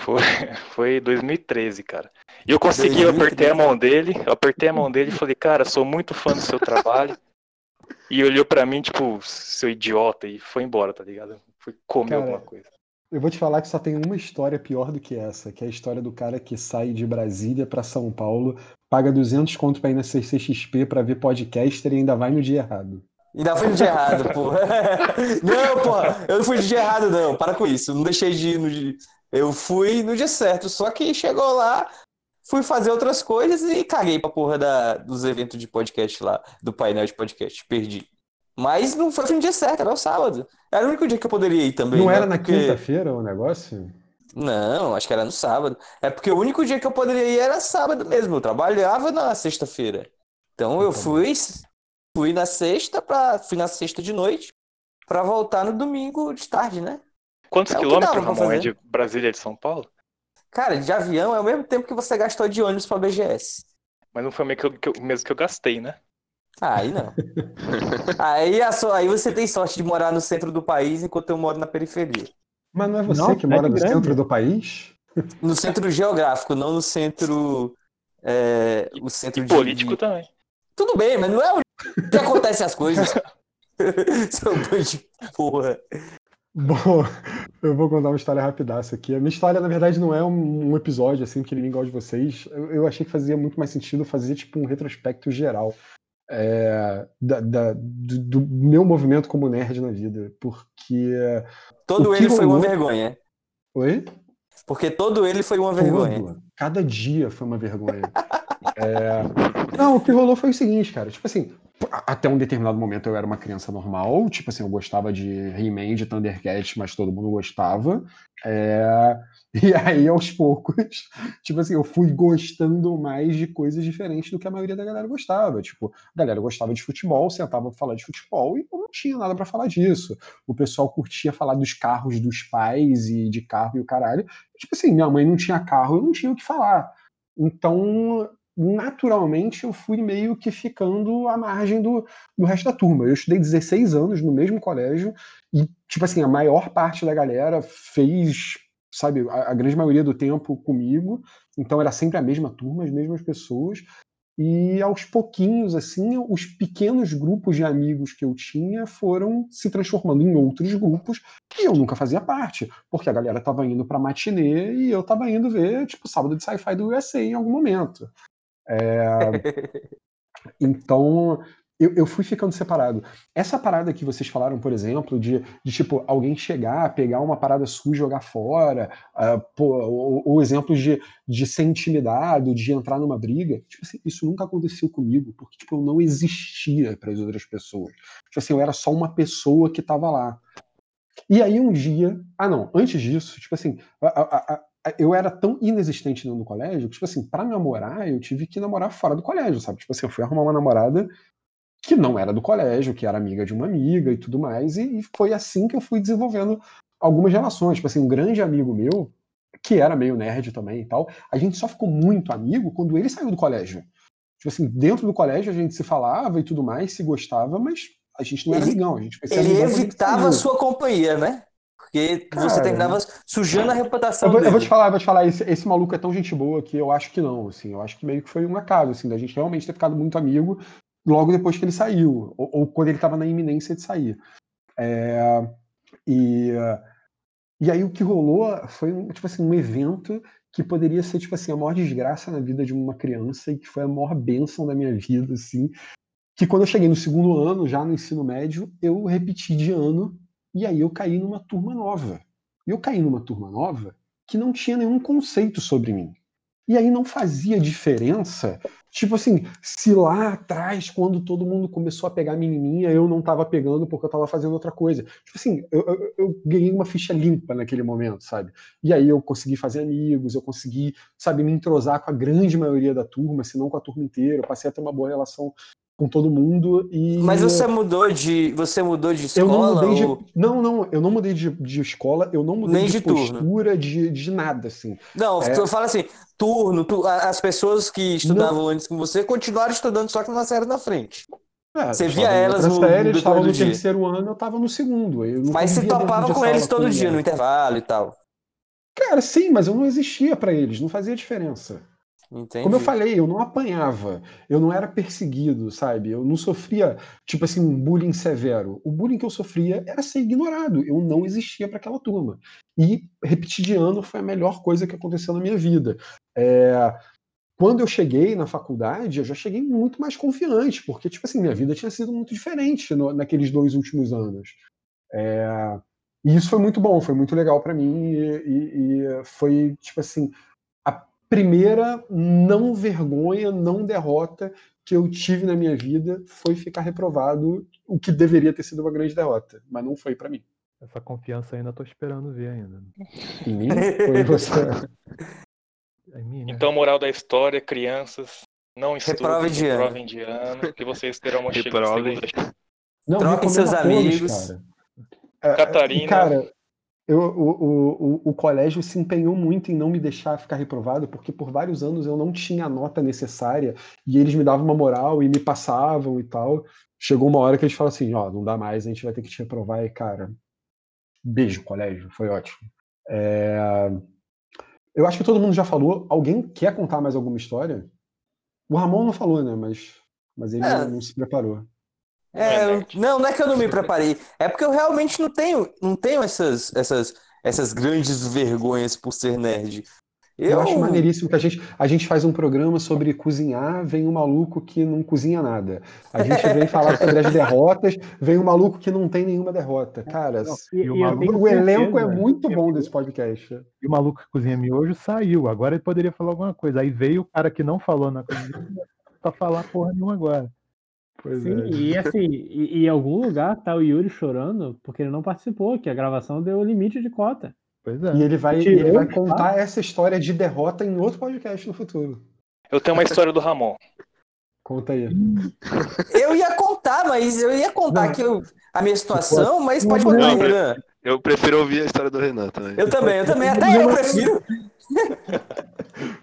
Foi, [laughs] foi 2013, cara. E eu consegui, eu apertei a mão dele, eu apertei a mão dele e falei, cara, sou muito fã do seu trabalho. [laughs] E olhou pra mim, tipo, seu idiota, e foi embora, tá ligado? Fui comer Cara, alguma coisa. Eu vou te falar que só tem uma história pior do que essa, que é a história do cara que sai de Brasília pra São Paulo, paga 200 conto pra ir na CCXP pra ver podcaster e ainda vai no dia errado. Ainda fui no dia errado, porra. [laughs] Não, porra, eu não fui no dia errado, não. Para com isso. Não deixei de ir no dia. Eu fui no dia certo. Só que chegou lá, fui fazer outras coisas e caguei pra porra da, dos eventos de podcast lá, do painel de podcast. Perdi. Mas não foi no dia certo, era o sábado. Era o único dia que eu poderia ir também. Não né? era na Porque- quinta-feira o negócio? Não, acho que era no sábado. É porque o único dia que eu poderia ir era sábado mesmo. Eu trabalhava na sexta-feira. Então eu Tá fui, fui na sexta para fui na sexta de noite pra voltar no domingo de tarde, né? Quantos é quilômetros, Ramon, é de Brasília de São Paulo? Cara, de avião é o mesmo tempo que você gastou de ônibus pra BGS. Mas não foi o mesmo que eu, mesmo que eu gastei, né? Ah, aí não. [laughs] aí, a sua- aí você tem sorte de morar no centro do país enquanto eu moro na periferia. Mas não é você Não, que mora cidade no grande. centro do país? No centro geográfico, não no centro. é, o centro E de- político de, também. Tudo bem, mas não é onde [laughs] que acontecem as coisas. [laughs] Seu bando de porra. Bom, [laughs] eu vou contar uma história rapidaça aqui. A minha história, na verdade, não é um, um episódio assim que igual de vocês. Eu, eu achei que fazia muito mais sentido fazer tipo um retrospecto geral é, da- da- do, do meu movimento como nerd na vida. Porque. Todo ele foi uma rolou- vergonha. Oi? Porque todo ele foi uma vergonha. Cada dia foi uma vergonha. [laughs] É, Não, o que rolou foi o seguinte, cara. Tipo assim, até um determinado momento eu era uma criança normal. Tipo assim, eu gostava de He-Man, de Thundercats, mas todo mundo gostava. É, [laughs] E aí, aos poucos, [laughs] tipo assim, eu fui gostando mais de coisas diferentes do que a maioria da galera gostava. Tipo, a galera gostava de futebol, sentava pra falar de futebol e eu não tinha nada pra falar disso. O pessoal curtia falar dos carros dos pais e de carro e o caralho. Tipo assim, minha mãe não tinha carro, eu não tinha o que falar. Então, naturalmente, eu fui meio que ficando à margem do, do resto da turma. Eu estudei 16 anos no mesmo colégio e, tipo assim, a maior parte da galera fez, sabe, a, a grande maioria do tempo comigo. Então, era sempre a mesma turma, as mesmas pessoas. E aos pouquinhos, assim, os pequenos grupos de amigos que eu tinha foram se transformando em outros grupos que eu nunca fazia parte, porque a galera tava indo pra matinê e eu tava indo ver, tipo, sábado de sci-fi do USA em algum momento. É, Então, eu, eu fui ficando separado. Essa parada que vocês falaram, por exemplo, de, de tipo, alguém chegar, pegar uma parada sua e jogar fora, ah, pô, ou, ou exemplos de, de ser intimidado, de entrar numa briga, tipo assim, isso nunca aconteceu comigo, porque tipo, eu não existia para as outras pessoas. Tipo assim, eu era só uma pessoa que tava lá. E aí um dia, ah não, antes disso, tipo assim, a- a- eu era tão inexistente no colégio que, tipo assim, pra namorar, eu tive que namorar fora do colégio, sabe? Tipo assim, eu fui arrumar uma namorada que não era do colégio, que era amiga de uma amiga e tudo mais, e, e foi assim que eu fui desenvolvendo algumas relações. Tipo assim, um grande amigo meu, que era meio nerd também e tal, a gente só ficou muito amigo quando ele saiu do colégio. Tipo assim, dentro do colégio a gente se falava e tudo mais, se gostava, mas a gente não era Ele- amigão. A gente Ele evitava a sua companhia, né? Porque você Cara, terminava sujando a reputação Eu vou, eu dele. vou te falar, eu vou te falar, esse, esse maluco é tão gente boa que eu acho que não, assim, eu acho que meio que foi um acaso, assim, da gente realmente ter ficado muito amigo logo depois que ele saiu, ou, ou quando ele estava na iminência de sair. É, e, e aí o que rolou foi, um, tipo assim, um evento que poderia ser, tipo assim, a maior desgraça na vida de uma criança e que foi a maior bênção da minha vida, assim, que quando eu cheguei no segundo ano, já no ensino médio, eu repeti de ano e aí eu caí numa turma nova. E eu caí numa turma nova que não tinha nenhum conceito sobre mim. E aí não fazia diferença, tipo assim, se lá atrás, quando todo mundo começou a pegar menininha, eu não tava pegando porque eu tava fazendo outra coisa. Tipo assim, eu, eu, eu ganhei uma ficha limpa naquele momento, sabe? E aí eu consegui fazer amigos, eu consegui, sabe, me entrosar com a grande maioria da turma, se não com a turma inteira. Eu passei a ter uma boa relação com todo mundo e Mas você mudou de. Você mudou de eu escola? não mudei ou- de. Não, não, eu não mudei de, de escola, eu não mudei Nem de, de postura, de, de nada, assim. Não, É. tu fala assim, turno, tu- as pessoas que estudavam antes com você continuaram estudando só que numa série na frente. É, Você eu via elas no- série, no no dia. terceiro ano, eu tava no segundo. Eu não Mas dentro topava com eles todo dia no intervalo e tal. Cara, sim, mas eu não existia pra eles, não fazia diferença. Entendi. Como eu falei, eu não apanhava, eu não era perseguido, sabe? Eu não sofria, tipo assim, um bullying severo. O bullying que eu sofria era ser ignorado, eu não existia para aquela turma. E repetir de ano foi a melhor coisa que aconteceu na minha vida. É, Quando eu cheguei na faculdade, eu já cheguei muito mais confiante, porque, tipo assim, minha vida tinha sido muito diferente no- naqueles dois últimos anos. É, E isso foi muito bom, foi muito legal para mim, e, e- e foi, tipo assim, primeira não vergonha, não derrota que eu tive na minha vida foi ficar reprovado, o que deveria ter sido uma grande derrota, mas não foi para mim. Essa confiança ainda tô esperando ver ainda. Em mim, foi você. [laughs] É mim, né? Então, moral da história, crianças, não estudem, Reprovem de ano. reprovem de ano, que vocês terão uma chega segunda Não, Troquem seus a todos, amigos. cara. Catarina. Cara, eu- o, o, o, colégio se empenhou muito em não me deixar ficar reprovado, porque por vários anos eu não tinha a nota necessária e eles me davam uma moral e me passavam e tal. Chegou uma hora que eles falaram assim: ó, não dá mais, a gente vai ter que te reprovar. E, cara, beijo, colégio, foi ótimo. É, Eu acho que todo mundo já falou. Alguém quer contar mais alguma história? O Ramon não falou, né? Mas, mas ele É. não se preparou. É, É, eu- não, não é que eu não me preparei. É porque eu realmente não tenho, não tenho essas, essas, essas grandes vergonhas por ser nerd. Eu, Eu, acho maneiríssimo que a gente, a gente faz um programa sobre cozinhar, vem um maluco que não cozinha nada. A gente vem falar [laughs] sobre as derrotas, vem um maluco que não tem nenhuma derrota. Cara, Não, E, E o maluco- o elenco é certeza- muito bom desse podcast. E o maluco que cozinha miojo saiu. Agora ele poderia falar alguma coisa. Aí veio o cara que não falou na cozinha pra [laughs] falar porra nenhuma agora. Pois Sim, é. e assim, e, e em algum lugar tá o Yuri chorando porque ele não participou, que a gravação deu o limite de cota. Pois é. E ele vai, Tirou ele vai contar essa história de derrota em outro podcast no futuro. Eu tenho uma história do Ramon. Conta aí. eu ia contar, mas eu ia contar Não. aqui o- a minha situação, mas pode contar, não, Renan. Eu prefiro ouvir a história do Renan também. Eu também, eu também. Até eu prefiro.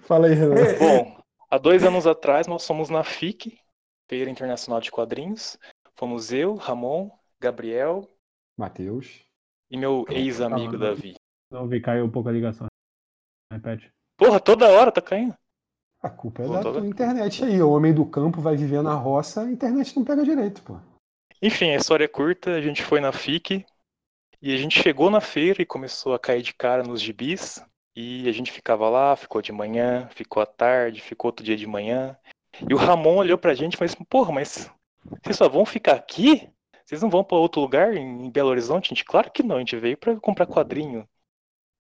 Fala aí, Renan. Bom, há dois anos atrás nós fomos na FIC, Feira Internacional de Quadrinhos. Fomos eu, Ramon, Gabriel Matheus. e meu ex-amigo Davi. Não vi, caiu um pouco a ligação. Repete. Porra, toda hora tá caindo. A culpa é da tua internet aí. O homem do campo vai viver na roça, a internet não pega direito, pô. Enfim, a história é curta, a gente foi na FIC e a gente chegou na feira e começou a cair de cara nos gibis. E a gente ficava lá, ficou de manhã, ficou à tarde, ficou outro dia de manhã. E o Ramon olhou pra gente e falou assim, porra, mas vocês só vão ficar aqui? Vocês não vão pra outro lugar em Belo Horizonte? A gente, claro que não, a gente veio pra comprar quadrinho.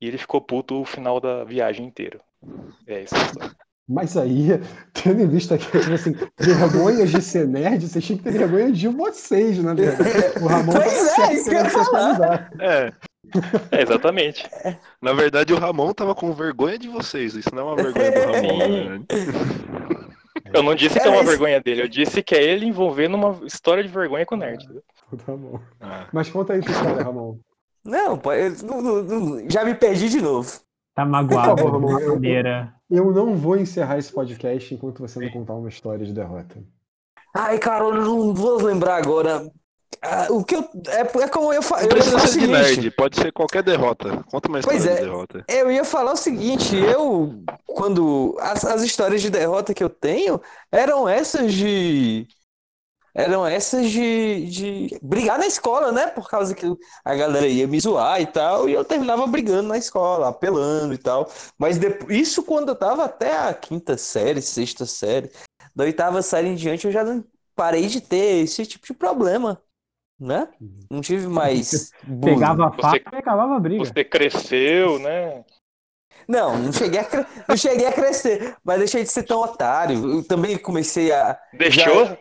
E ele ficou puto o final da viagem inteira. É isso. Mas aí, [laughs] tendo em vista que, tipo assim, vergonhas de ser nerd, vocês tinham que ter vergonha de vocês, verdade. O Ramon Pois tá é, certo atualizar. É, É, exatamente. Na verdade, o Ramon tava com vergonha de vocês. Isso não é uma vergonha do [laughs] Ramon, na [laughs] verdade. Eu não disse que é É, uma isso- vergonha dele, eu disse que é ele envolvendo uma história de vergonha com o nerd. entendeu? Tá bom. Ah, Mas conta aí tua história, Ramon. Não, pô, eu não- não- já me perdi de novo. Tá magoado Por favor, de uma Ramon, eu- maneira. Eu não vou encerrar esse podcast enquanto você não contar uma história de derrota. Ai, Carol, eu não vou lembrar agora. Ah, o que eu. É, é como eu não falei. precisa ser de nerd, pode ser qualquer derrota. Conta uma história Pois é. de derrota. Eu ia falar o seguinte, eu, quando, as, as histórias de derrota que eu tenho eram essas de, eram essas de, de brigar na escola, né, por causa que a galera ia me zoar e tal, e eu terminava brigando na escola, apelando e tal, mas depois, isso quando eu tava até a quinta série, sexta série, da oitava série em diante eu já não parei de ter esse tipo de problema, né, não tive mais bullying. Pegava a Você- faca e acabava a briga. Você cresceu, né? Não, não cheguei, a cre- não cheguei a crescer, mas deixei de ser tão otário. Eu também comecei a. Deixou?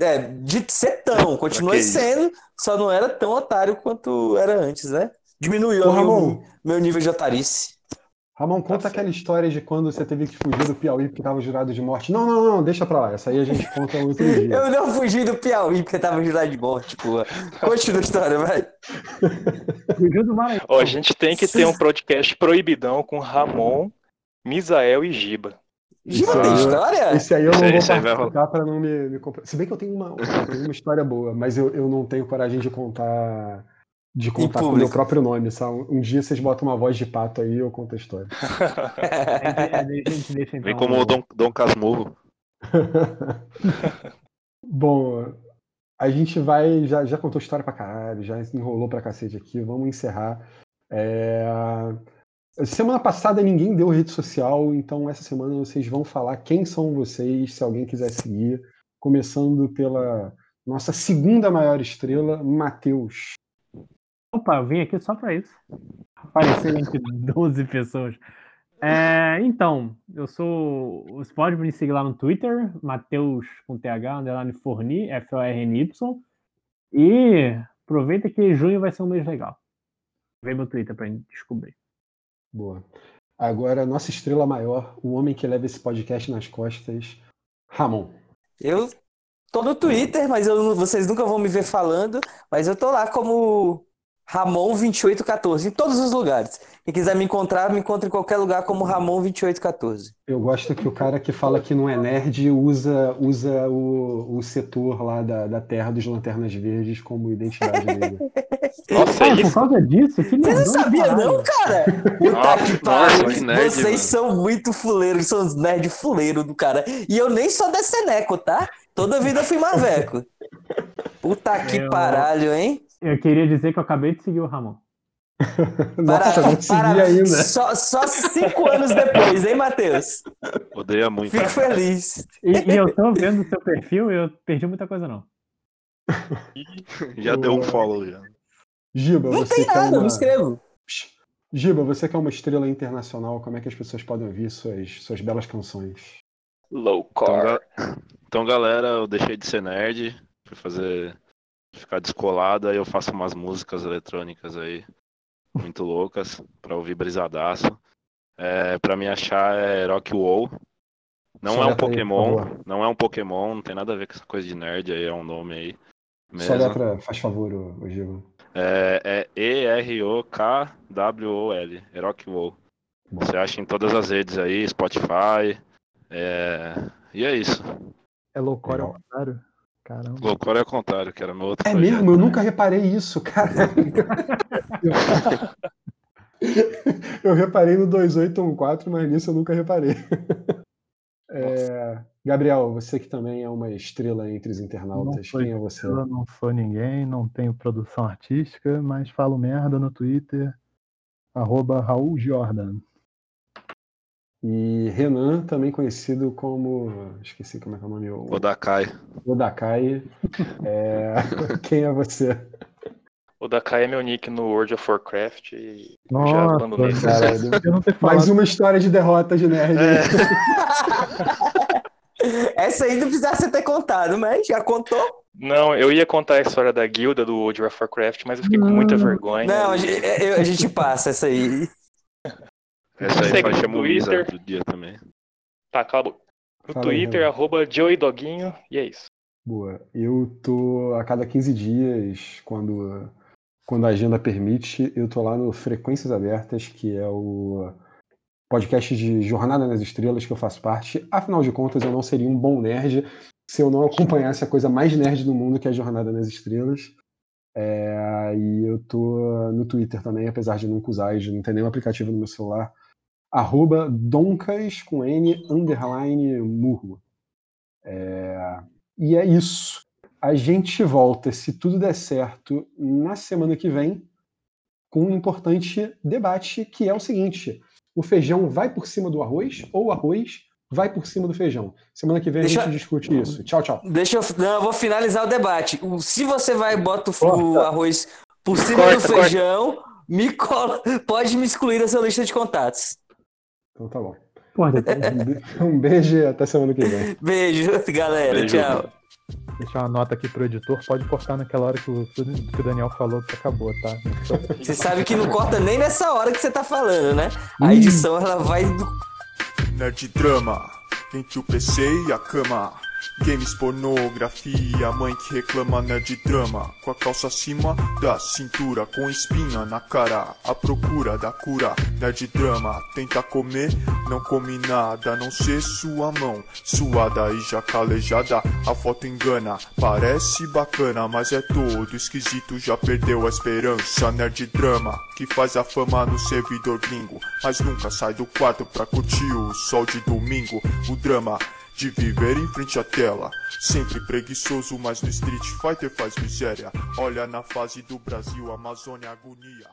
É, de ser tão, continuei sendo, só não era tão otário quanto era antes, né? Diminuiu o meu, meu nível de otarice. Ramon, conta certo. aquela história de quando você teve que fugir do Piauí porque tava jurado de morte. Não, não, não, deixa pra lá. Essa aí a gente conta outro [laughs] dia. Eu não fugi do Piauí porque tava jurado de morte, pô. Continua a história, vai. Fugiu do Maranhão. Ó, a gente tem que ter um podcast proibidão com Ramon, Misael e Giba. Giba tem história? Esse aí eu Esse não aí- vou vai participar pra não me, me comprar. Se bem que eu tenho uma, eu tenho uma história boa, mas eu, eu não tenho coragem de contar de contar com o meu próprio nome, sabe? Um dia vocês botam uma voz de pato aí e eu conto a história. É, é, deixa- deixa, então, Vem como o Dom, Dom Casmurro. [laughs] Bom, a gente vai. Já, já contou história pra caralho, já enrolou pra cacete aqui. Vamos encerrar. É, Semana passada ninguém deu rede social, então essa semana vocês vão falar quem são vocês, se alguém quiser seguir. Começando pela nossa segunda maior estrela, Matheus. Opa, eu vim aqui só pra isso. Aparecer entre [laughs] 12 pessoas. É, então, eu sou. Você pode me seguir lá no Twitter, Mateus com TH, underline Forni, F-O-R-N-Y. E aproveita que junho vai ser um mês legal. Vê meu Twitter pra gente descobrir. Boa. Agora, nossa estrela maior, o homem que leva esse podcast nas costas, Ramon. Eu tô no Twitter, mas eu vocês nunca vão me ver falando, mas eu tô lá como Ramon2814, em todos os lugares. Quem quiser me encontrar, me encontra em qualquer lugar como Ramon2814. Eu gosto que o cara que fala que não é nerd usa, usa o, o setor lá da, da Terra dos Lanternas Verdes como identidade dele. [laughs] Nossa, é por causa disso? Que Você não sabia caralho. não, cara? [laughs] Puta Nossa, que nossa, pariu. que nerd, Vocês mano. são muito fuleiros, são os nerd fuleiro do cara. E eu nem sou deceneco, tá? Toda vida eu fui maveco. Puta que Eu- paralho, hein? Eu queria dizer que eu acabei de seguir o Ramon. [laughs] Nossa, não segui ainda. Só, só cinco anos depois, hein, Matheus? Odeia muito. Fico feliz. E, e eu tô vendo o seu perfil e eu perdi muita coisa, não. [laughs] Já deu um follow já. Giba, Não você tem é nada, uma... não escrevo. Giba, você que é uma estrela internacional, como é que as pessoas podem ouvir suas, suas belas canções? Low Então, car. ga- então, galera, eu deixei de ser nerd, fui fazer. Ficar descolado, aí eu faço umas músicas eletrônicas aí, muito loucas, pra ouvir brisadaço. É, pra me achar é Rock Wall. Não é um aí, Pokémon, favor. não é um Pokémon, não tem nada a ver com essa coisa de nerd aí, é um nome aí. Só Mesmo. letra, faz favor, ô, ô Giba. É, é E-R-O-K-W-O-L, é Rock Wall. Você acha em todas as redes aí, Spotify. É... E é isso. É loucura ao Legal. Caramba. Loucura é ao contrário, que era meu outro É projeto. mesmo? Eu nunca reparei isso, cara. [laughs] Eu reparei no 2814, mas nisso eu nunca reparei. É, Gabriel, você que também é uma estrela entre os internautas, Não quem é você? Eu não sou ninguém, não tenho produção artística, mas falo merda no Twitter. Arroba Raul Jordan. E Renan, também conhecido como. Esqueci como é que é o nome. O Odakai. Odakai. É, [laughs] Quem é você? O Dakai é meu nick no World of Warcraft e já Nossa, abandonei esse cara, eu não ter falado. Mais uma história de derrota de nerd. É. [laughs] Essa aí não precisava você ter contado, mas já contou. Não, eu ia contar a história da guilda do World of Warcraft, mas eu fiquei com muita vergonha. Não, a gente, é, a gente passa essa aí. Essa aí Segue faz no chama o Lisa Twitter. outro dia também. Tá, cala a boca. No Fala aí, Twitter, Renan. arroba Joey Doguinho, e é isso. Boa. Eu tô a cada 15 dias, quando, quando a agenda permite, eu tô lá no Frequências Abertas, que é o podcast de Jornada nas Estrelas que eu faço parte. Afinal de contas, eu não seria um bom nerd se eu não acompanhasse a coisa mais nerd do mundo, que é a Jornada nas Estrelas. É, e eu tô no Twitter também, apesar de nunca usar, e de não ter nenhum aplicativo no meu celular. Arroba Doncas com N underline murro. É, e é isso. A gente volta, se tudo der certo, na semana que vem, com um importante debate, que é o seguinte: o feijão vai por cima do arroz ou o arroz vai por cima do feijão? Semana que vem Deixa- a gente discute isso. Tchau, tchau. Deixa eu. Não, eu vou finalizar o debate. Se você vai e bota o, o arroz por cima Corta, do corta. feijão, me cola, pode me excluir da sua lista de contatos. Então tá bom. Porra, [laughs] Um be- Um beijo e até semana que vem. Beijo, galera. Beijo. Tchau. Deixar uma nota aqui pro editor, pode cortar naquela hora que o, que o Daniel falou que acabou, tá? Você sabe que não corta nem nessa hora que você tá falando, né? A edição ela vai Nerd drama, entre o PC e a cama. Games, pornografia, mãe que reclama nerd drama. Com a calça acima da cintura, com espinha na cara. A procura da cura, nerd drama. Tenta comer, não come nada, não ser sua mão. Suada e já calejada, a foto engana. Parece bacana, mas é todo esquisito, já perdeu a esperança. Nerd drama, que faz a fama no servidor gringo. Mas nunca sai do quarto pra curtir o sol de domingo. O drama de viver em frente à tela. Sempre preguiçoso, mas no Street Fighter faz miséria. Olha na fase do Brasil, Amazônia, agonia.